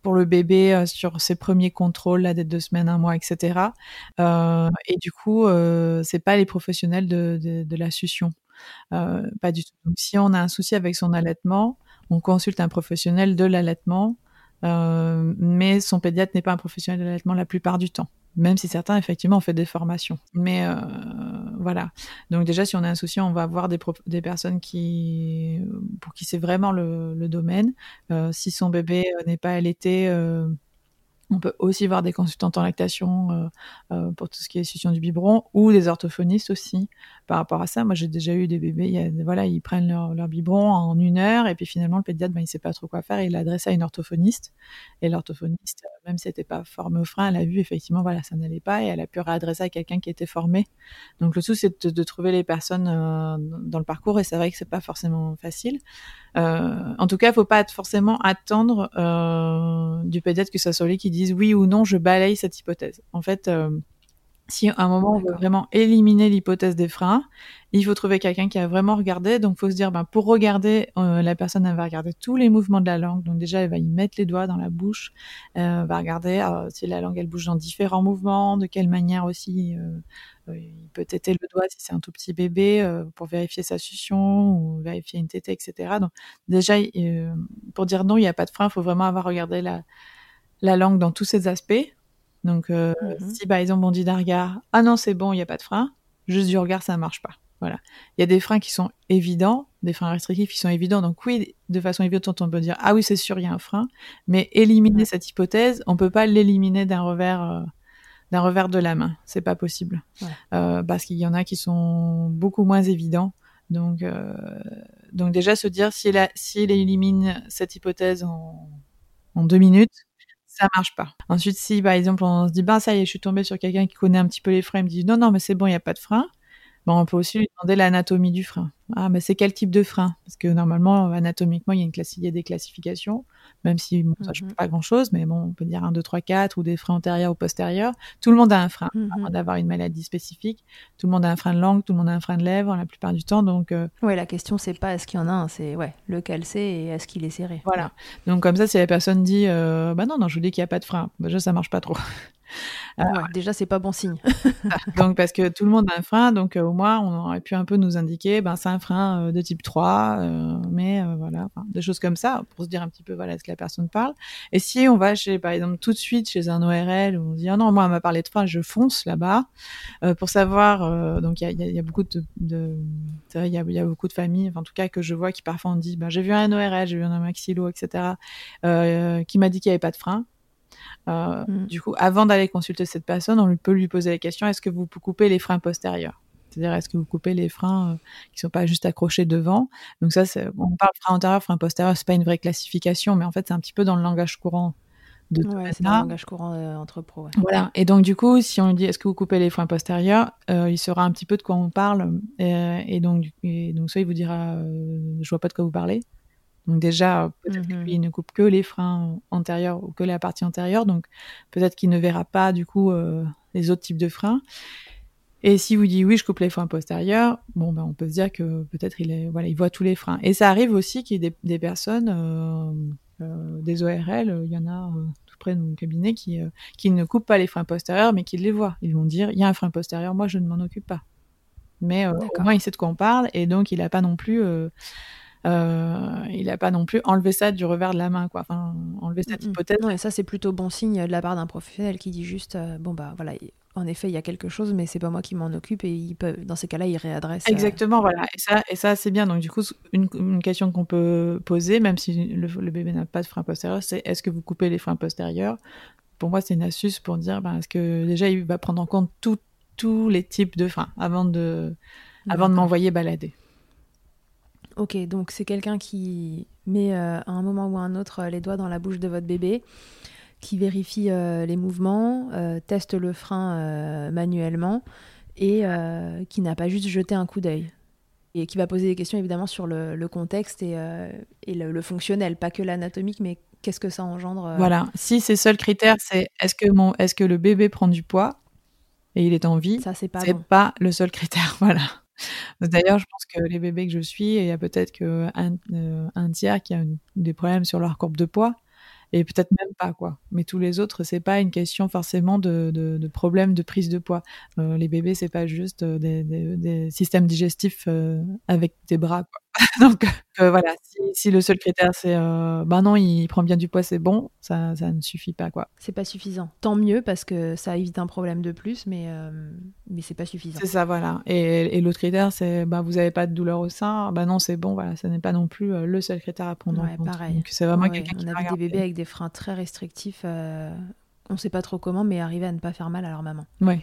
pour le bébé euh, sur ses premiers contrôles, la dette de semaines, un mois, etc. Et du coup, c'est pas les professionnels de, de, de la succion. Euh, pas du tout. Donc, si on a un souci avec son allaitement, on consulte un professionnel de l'allaitement, euh, mais son pédiatre n'est pas un professionnel de l'allaitement la plupart du temps. Même si certains, effectivement, ont fait des formations. Mais euh, voilà. Donc déjà, si on a un souci, on va voir des, personnes qui, pour qui c'est vraiment le domaine. si son bébé n'est pas allaité, on peut aussi voir des consultantes en lactation euh, euh, pour tout ce qui est succion du biberon ou des orthophonistes aussi par rapport à ça. Moi, j'ai déjà eu des bébés, y a, voilà, ils prennent leur, biberon en une heure et puis finalement le pédiatre, ben, il sait pas trop quoi faire. il l'adresse à une orthophoniste et l'orthophoniste, euh, même si elle n'était pas formée au frein, elle a vu effectivement voilà ça n'allait pas et elle a pu réadresser à quelqu'un qui était formé. Donc le tout c'est de, de, trouver les personnes dans le parcours et c'est vrai que c'est pas forcément facile. Euh, en tout cas, faut pas forcément attendre euh, du pédiatre que ça soit lui qui dise oui ou non, je balaye cette hypothèse. En fait, euh, Si à un moment on veut vraiment éliminer l'hypothèse des freins, il faut trouver quelqu'un qui a vraiment regardé. Donc, faut se dire, ben, pour regarder, euh, la personne elle va regarder tous les mouvements de la langue. Donc déjà, elle va y mettre les doigts dans la bouche, euh, va regarder euh, si la langue elle bouge dans différents mouvements, de quelle manière aussi. Euh, il peut têter le doigt si c'est un tout petit bébé pour vérifier sa succion ou vérifier une tétée, etc. Donc déjà, pour dire non, il n'y a pas de frein, il faut vraiment avoir regardé la, la langue dans tous ses aspects. Donc, mmh si par exemple on dit d'un regard, ah non c'est bon, il n'y a pas de frein, juste du regard ça ne marche pas. Voilà. Il y a des freins qui sont évidents, des freins restrictifs qui sont évidents. Donc oui, de façon évidente, on peut dire ah oui c'est sûr il y a un frein, mais éliminer cette hypothèse, on peut pas l'éliminer d'un revers euh, d'un revers de la main. C'est pas possible euh, parce qu'il y en a qui sont beaucoup moins évidents. Donc euh, donc déjà se dire si elle, si elle élimine cette hypothèse en, en deux minutes, ça marche pas. Ensuite, si par exemple on se dit ben ça y est, je suis tombée sur quelqu'un qui connaît un petit peu les freins, il me dit non non mais c'est bon, il y a pas de frein. Bon, on peut aussi lui demander l'anatomie du frein. Ah, mais c'est quel type de frein? Parce que normalement, anatomiquement, il y a, une il y a des classifications, même si bon, ça ne change mhm. pas grand-chose, mais bon, on peut dire 1, 2, 3, 4 ou des freins antérieurs ou postérieurs. Tout le monde a un frein, mm d'avoir une maladie spécifique. Tout le monde a un frein de langue, tout le monde a un frein de lèvres la plupart du temps. Donc,
euh... ouais, la question, c'est pas est-ce qu'il y en a un, c'est ouais, lequel c'est et est-ce qu'il est serré.
Voilà. Donc, comme ça, si la personne dit euh, bah non, non, je vous dis qu'il n'y a pas de frein, bah, déjà, ça marche pas trop.
Ah, déjà, c'est pas bon signe.
donc, parce que tout le monde a un frein, donc euh, au moins, on aurait pu un peu nous indiquer, ben, c'est un frein euh, de type 3, euh, mais voilà, des choses comme ça, pour se dire un petit peu, voilà, ce que la personne parle. Et si on va chez, par exemple, tout de suite chez un ORL, où on dit, ah non, moi, on m'a parlé de frein, je fonce là-bas, pour savoir, donc il y a, y a, beaucoup de, de il y a, y a, beaucoup de familles, enfin, en tout cas, que je vois qui parfois on dit, ben, j'ai vu un ORL, j'ai vu un maxillo, etc., qui m'a dit qu'il n'y avait pas de frein. Euh, mm. Du coup, avant d'aller consulter cette personne, on peut lui poser la question est-ce que vous coupez les freins postérieurs? C'est-à-dire, est-ce que vous coupez les freins euh, qui sont pas juste accrochés devant? Donc ça, on parle frein antérieur, frein postérieur, c'est pas une vraie classification, mais en fait, c'est un petit peu dans le langage courant
de ouais, c'est le langage courant euh, entre pros.
Voilà. Et donc du coup, si on lui dit est-ce que vous coupez les freins postérieurs, il saura un petit peu de quoi on parle, et, donc, et donc soit il vous dira je vois pas de quoi vous parlez, donc déjà, peut-être mmh qu'il ne coupe que les freins antérieurs ou que la partie antérieure, donc peut-être qu'il ne verra pas du coup euh, les autres types de freins. Et si vous dites oui, je coupe les freins postérieurs, bon ben on peut se dire que peut-être il est voilà, il voit tous les freins. Et ça arrive aussi qu'il y ait des, personnes, euh, euh, des ORL, il y en a tout près de mon cabinet qui qui ne coupent pas les freins postérieurs, mais qui les voient. Ils vont dire il y a un frein postérieur, moi je ne m'en occupe pas. Mais au moins il sait de quoi on parle et donc il n'a pas non plus euh, il n'a pas non plus enlevé ça du revers de la main, quoi. Enfin, enlevé cette hypothèse.
et ça c'est plutôt bon signe de la part d'un professionnel qui dit juste, euh, bon bah voilà, en effet il y a quelque chose, mais c'est pas moi qui m'en occupe et il peut, dans ces cas-là, il réadresse.
Euh, Exactement, voilà. Et ça, et ça c'est bien. Donc du coup, une, question qu'on peut poser, même si le, bébé n'a pas de frein postérieur, c'est est-ce que vous coupez les freins postérieurs? Pour moi, c'est une astuce pour dire, ben, est-ce que déjà il va prendre en compte tous les types de freins avant de, avant de m'envoyer balader.
Ok, donc c'est quelqu'un qui met euh, à un moment ou à un autre euh, les doigts dans la bouche de votre bébé, qui vérifie euh, les mouvements, teste le frein manuellement et qui n'a pas juste jeté un coup d'œil. Et qui va poser des questions évidemment sur le, contexte et, le, fonctionnel, pas que l'anatomique, mais qu'est-ce que ça engendre.
Voilà, si ces seuls critères, c'est est-ce que, est que le bébé prend du poids et il est en vie, ça c'est pas, pas le seul critère. Voilà. D'ailleurs, je pense que les bébés que je suis, il y a peut-être qu'un euh, un tiers qui a des problèmes sur leur courbe de poids et peut-être même pas quoi. Mais tous les autres, c'est pas une question forcément de, de, de problème de prise de poids. Euh, les bébés, c'est pas juste euh, des, systèmes digestifs avec des bras. Quoi. Donc euh, voilà, si, si, le seul critère c'est euh, bah non, il prend bien du poids, c'est bon, ça, ça ne suffit pas quoi.
C'est pas suffisant. Tant mieux parce que ça évite un problème de plus, mais mais c'est pas suffisant.
C'est ça voilà. Et, et l'autre critère c'est bah vous avez pas de douleur au sein, bah non c'est bon voilà, ça n'est pas non plus le seul critère à prendre
ouais,
en compte.
Pareil.
Donc c'est vraiment quelqu'un
qui On a vu des bébés avec des freins très restrictifs. on sait pas trop comment, mais arriver à ne pas faire mal à leur maman.
Oui,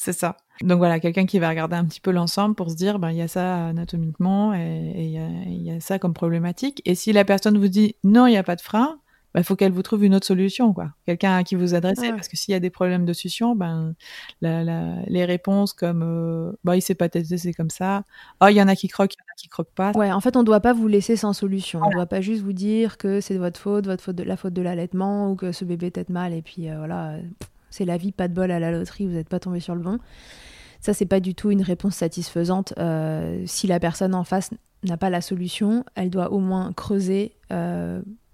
c'est ça. Donc voilà, quelqu'un qui va regarder un petit peu l'ensemble pour se dire, ben il y a ça anatomiquement et il y, a ça comme problématique. Et si la personne vous dit non, il n'y a pas de frein, il ben, faut qu'elle vous trouve une autre solution, quoi. Quelqu'un à qui vous adressez, parce que s'il y a des problèmes de succion, ben la, la, les réponses comme euh, bah il s'est pas testé, c'est comme ça. Oh, il y en a qui croquent, il y en a qui croquent pas.
Ouais, en fait, on ne doit pas vous laisser sans solution. On ne doit pas juste vous dire que c'est votre faute, votre faute de la faute de l'allaitement ou que ce bébé tête mal et puis euh, voilà c'est la vie, pas de bol à la loterie, vous n'êtes pas tombé sur le bon. Ça, c'est pas du tout une réponse satisfaisante. si la personne en face n'a pas la solution, elle doit au moins creuser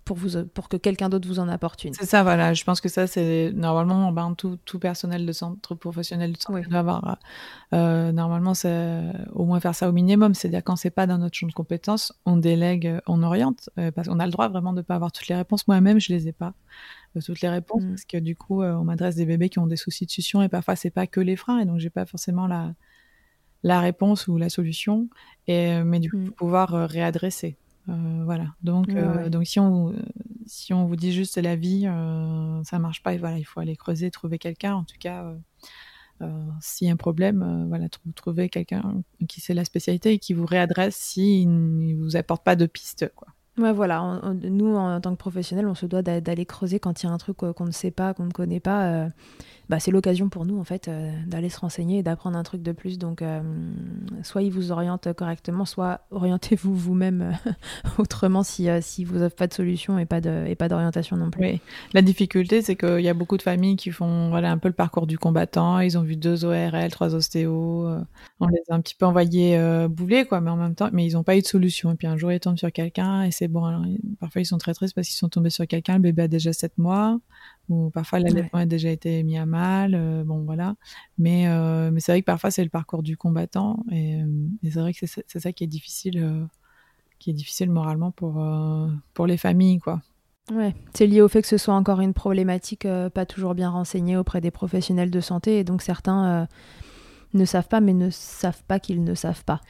pour, vous, pour que quelqu'un d'autre vous en apporte une.
C'est ça, voilà. Je pense que ça, c'est normalement ben, tout, tout, personnel de centre professionnel de santé doit avoir. Euh, normalement, c'est au moins faire ça au minimum. C'est-à-dire quand c'est pas dans notre champ de compétences, on délègue, on oriente, euh, parce qu'on a le droit vraiment de pas avoir toutes les réponses. Moi-même, je les ai pas euh, toutes les réponses mm. parce que du coup, on m'adresse des bébés qui ont des soucis de succion et parfois c'est pas que les freins et donc j'ai pas forcément la la réponse ou la solution. Et mais du coup, mm. pouvoir réadresser. Euh, voilà. Donc, euh, donc si on si on vous dit juste c'est la vie, euh, ça marche pas. Et voilà, il faut aller creuser, trouver quelqu'un. En tout cas, s'il y a un problème, voilà, trouver quelqu'un qui sait la spécialité et qui vous réadresse s'il ne vous apporte pas de piste, quoi.
Ouais, voilà. nous, en, tant que professionnels, on se doit d'aller creuser quand il y a un truc qu'on ne sait pas, qu'on ne connaît pas bah, c'est l'occasion pour nous en fait euh, d'aller se renseigner et d'apprendre un truc de plus. Donc, euh, soit ils vous orientent correctement, soit orientez-vous vous-même euh, autrement si, si vous n'avez pas de solution et pas d'orientation non plus.
La difficulté, c'est qu'il y a beaucoup de familles qui font voilà, un peu le parcours du combattant. Ils ont vu deux ORL, trois ostéos. on les a un petit peu envoyés bouler, quoi, mais en même temps, mais ils n'ont pas eu de solution. Et puis un jour, ils tombent sur quelqu'un et c'est bon. Parfois, ils sont très tristes parce qu'ils sont tombés sur quelqu'un. Le bébé a déjà 7 mois ou parfois l'allaitement a déjà été mis à mal, euh, bon voilà. Mais, euh, mais c'est vrai que parfois c'est le parcours du combattant et, euh, c'est vrai que c'est ça qui est difficile, qui est difficile moralement pour, pour les familles quoi.
Ouais, c'est lié au fait que ce soit encore une problématique pas toujours bien renseignée auprès des professionnels de santé et donc certains ne savent pas, mais ne savent pas qu'ils ne savent pas.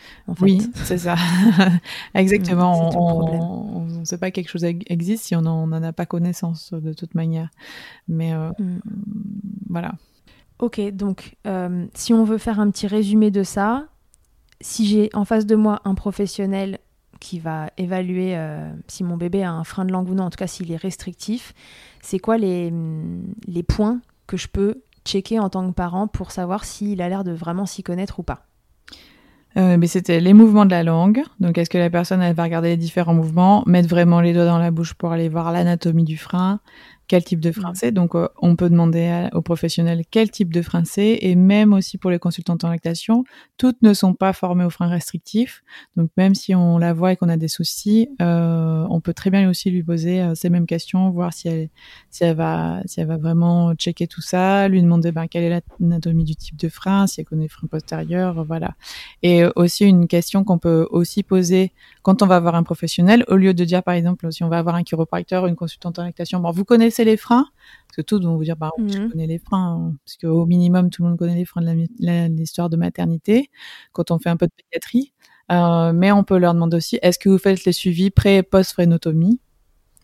Oui, c'est ça. Exactement. On ne sait pas que quelque chose existe si on n'en a pas connaissance de toute manière. Mais euh, mm. voilà.
Ok, donc euh, si on veut faire un petit résumé de ça, si j'ai en face de moi un professionnel qui va évaluer euh, si mon bébé a un frein de langue ou non, en tout cas s'il est restrictif, c'est quoi les, les points que je peux checker en tant que parent pour savoir s'il a l'air de vraiment s'y connaître ou pas
euh, mais c'était les mouvements de la langue. Donc, est-ce que la personne, va regarder les différents mouvements, mettre vraiment les doigts dans la bouche pour aller voir l'anatomie du frein, quel type de frein c'est. Donc, euh, on peut demander aux professionnels quel type de frein c'est, et même aussi pour les consultantes en lactation, toutes ne sont pas formées aux freins restrictifs. Donc, même si on la voit et qu'on a des soucis, euh, on peut très bien aussi lui poser euh, ces mêmes questions, voir si elle, si elle va, si elle va vraiment checker tout ça, lui demander ben, quelle est l'anatomie du type de frein, si elle connaît le frein postérieur, voilà. Et aussi une question qu'on peut aussi poser quand on va voir un professionnel, au lieu de dire par exemple si on va avoir un chiropracteur, une consultante en lactation, bon, vous connaissez les freins Parce que tous vont vous dire, bah, je mhm. connais les freins, hein, parce qu'au minimum, tout le monde connaît les freins de l'histoire de maternité, quand on fait un peu de pédiatrie. Euh, mais on peut leur demander aussi, est-ce que vous faites les suivis pré et post-frénotomie?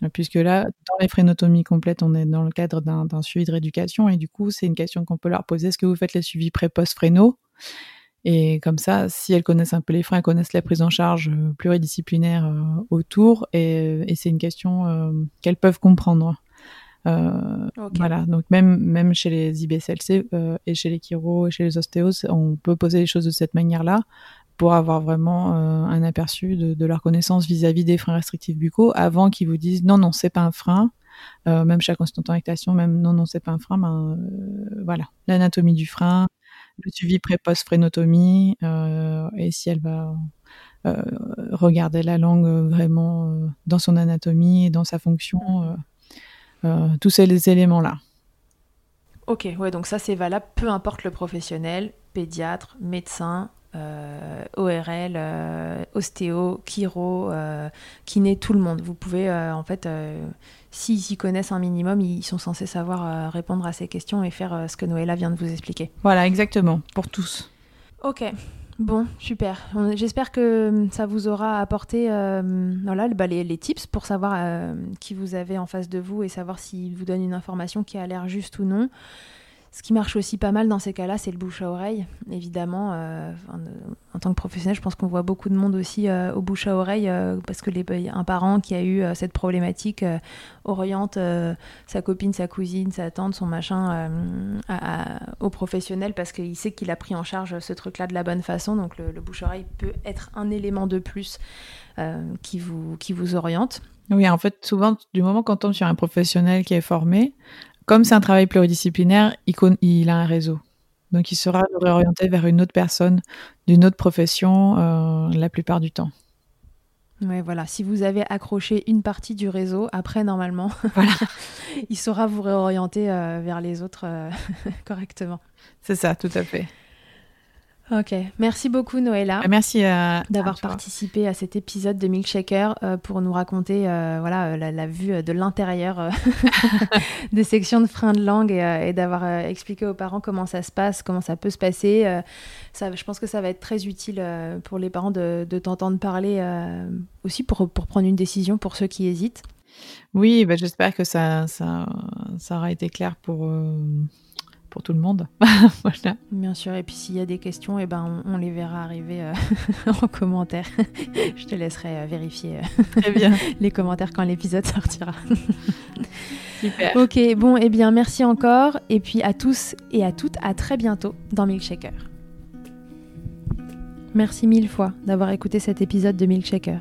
Euh, Puisque là, dans les frénotomies complètes, on est dans le cadre d'un suivi de rééducation, et du coup, c'est une question qu'on peut leur poser, est-ce que vous faites les suivis pré-post-fréno et comme ça, si elles connaissent un peu les freins, elles connaissent la prise en charge euh, pluridisciplinaire autour, et, et c'est une question qu'elles peuvent comprendre. Euh, voilà, donc même, même chez les IBSLC euh, et chez les chiro et chez les ostéos, on peut poser les choses de cette manière-là pour avoir vraiment euh, un aperçu de, de, leur connaissance vis-à-vis des freins restrictifs buccaux avant qu'ils vous disent non, non, c'est pas un frein. même chaque consultant en lactation, même non, non, c'est pas un frein, ben voilà, l'anatomie du frein, le suivi pré-post frénotomie, et si elle va regarder la langue vraiment dans son anatomie et dans sa fonction, euh, tous ces éléments-là.
Ok, ouais, donc ça c'est valable, peu importe le professionnel, pédiatre, médecin, euh, ORL, euh, ostéo, chiro, kiné, tout le monde. Vous pouvez, en fait, s'ils s'y connaissent un minimum, ils sont censés savoir répondre à ces questions et faire ce que Noëlla vient de vous expliquer.
Voilà, exactement, pour tous.
Ok, Bon, super. J'espère que ça vous aura apporté euh, voilà, bah, les, tips pour savoir euh, qui vous avez en face de vous et savoir s'il vous donne une information qui a l'air juste ou non. Ce qui marche aussi pas mal dans ces cas-là, c'est le bouche à oreille. Évidemment, euh, en, tant que professionnel, je pense qu'on voit beaucoup de monde aussi euh, au bouche à oreille euh, parce que les, un parent qui a eu cette problématique oriente sa copine, sa cousine, sa tante, son machin au professionnel parce qu'il sait qu'il a pris en charge ce truc-là de la bonne façon. Donc le, le bouche à oreille peut être un élément de plus qui, vous, qui vous oriente.
Oui, en fait, souvent, du moment qu'on tombe sur un professionnel qui est formé, comme c'est un travail pluridisciplinaire, il, il, a un réseau. Donc il sera réorienté vers une autre personne d'une autre profession euh, la plupart du temps.
Ouais, voilà. Si vous avez accroché une partie du réseau, après, normalement,
voilà.
il saura vous réorienter euh, vers les autres euh, correctement.
C'est ça, tout à fait.
Ok, merci beaucoup Noëlla.
Ah, merci
d'avoir participé à cet épisode de Milkshaker euh, pour nous raconter euh, voilà euh, la, vue de l'intérieur des sections de frein de langue et, d'avoir expliqué aux parents comment ça se passe, comment ça peut se passer. ça, je pense que ça va être très utile pour les parents de, t'entendre parler aussi pour, pour prendre une décision pour ceux qui hésitent.
Oui, bah, j'espère que ça, ça, ça, aura été clair pour pour tout le monde.
voilà. Bien sûr, et puis s'il y a des questions, et eh ben, on, les verra arriver euh, en commentaire. Je te laisserai euh, vérifier
euh, bien.
les commentaires quand l'épisode sortira.
Super.
Ok, bon, et eh bien merci encore, et puis à tous et à toutes, à très bientôt dans Milkshaker. Merci mille fois d'avoir écouté cet épisode de Milkshaker.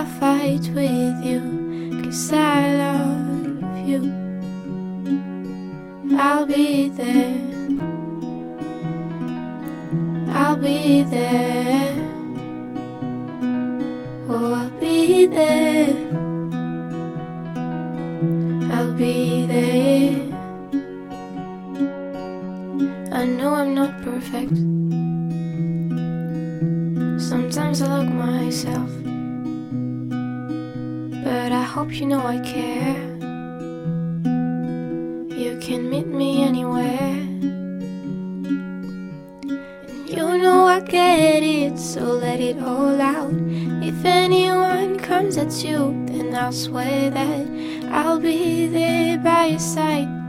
I'll fight with you, cause I love you. I'll be there. I'll be there. Oh, I'll be there. I'll be there. I know I'm not perfect. Sometimes I look myself, hope you know I care. You can meet me anywhere. And you know I get it, so let it all out. If anyone comes at you, then I'll swear that I'll be there by your side.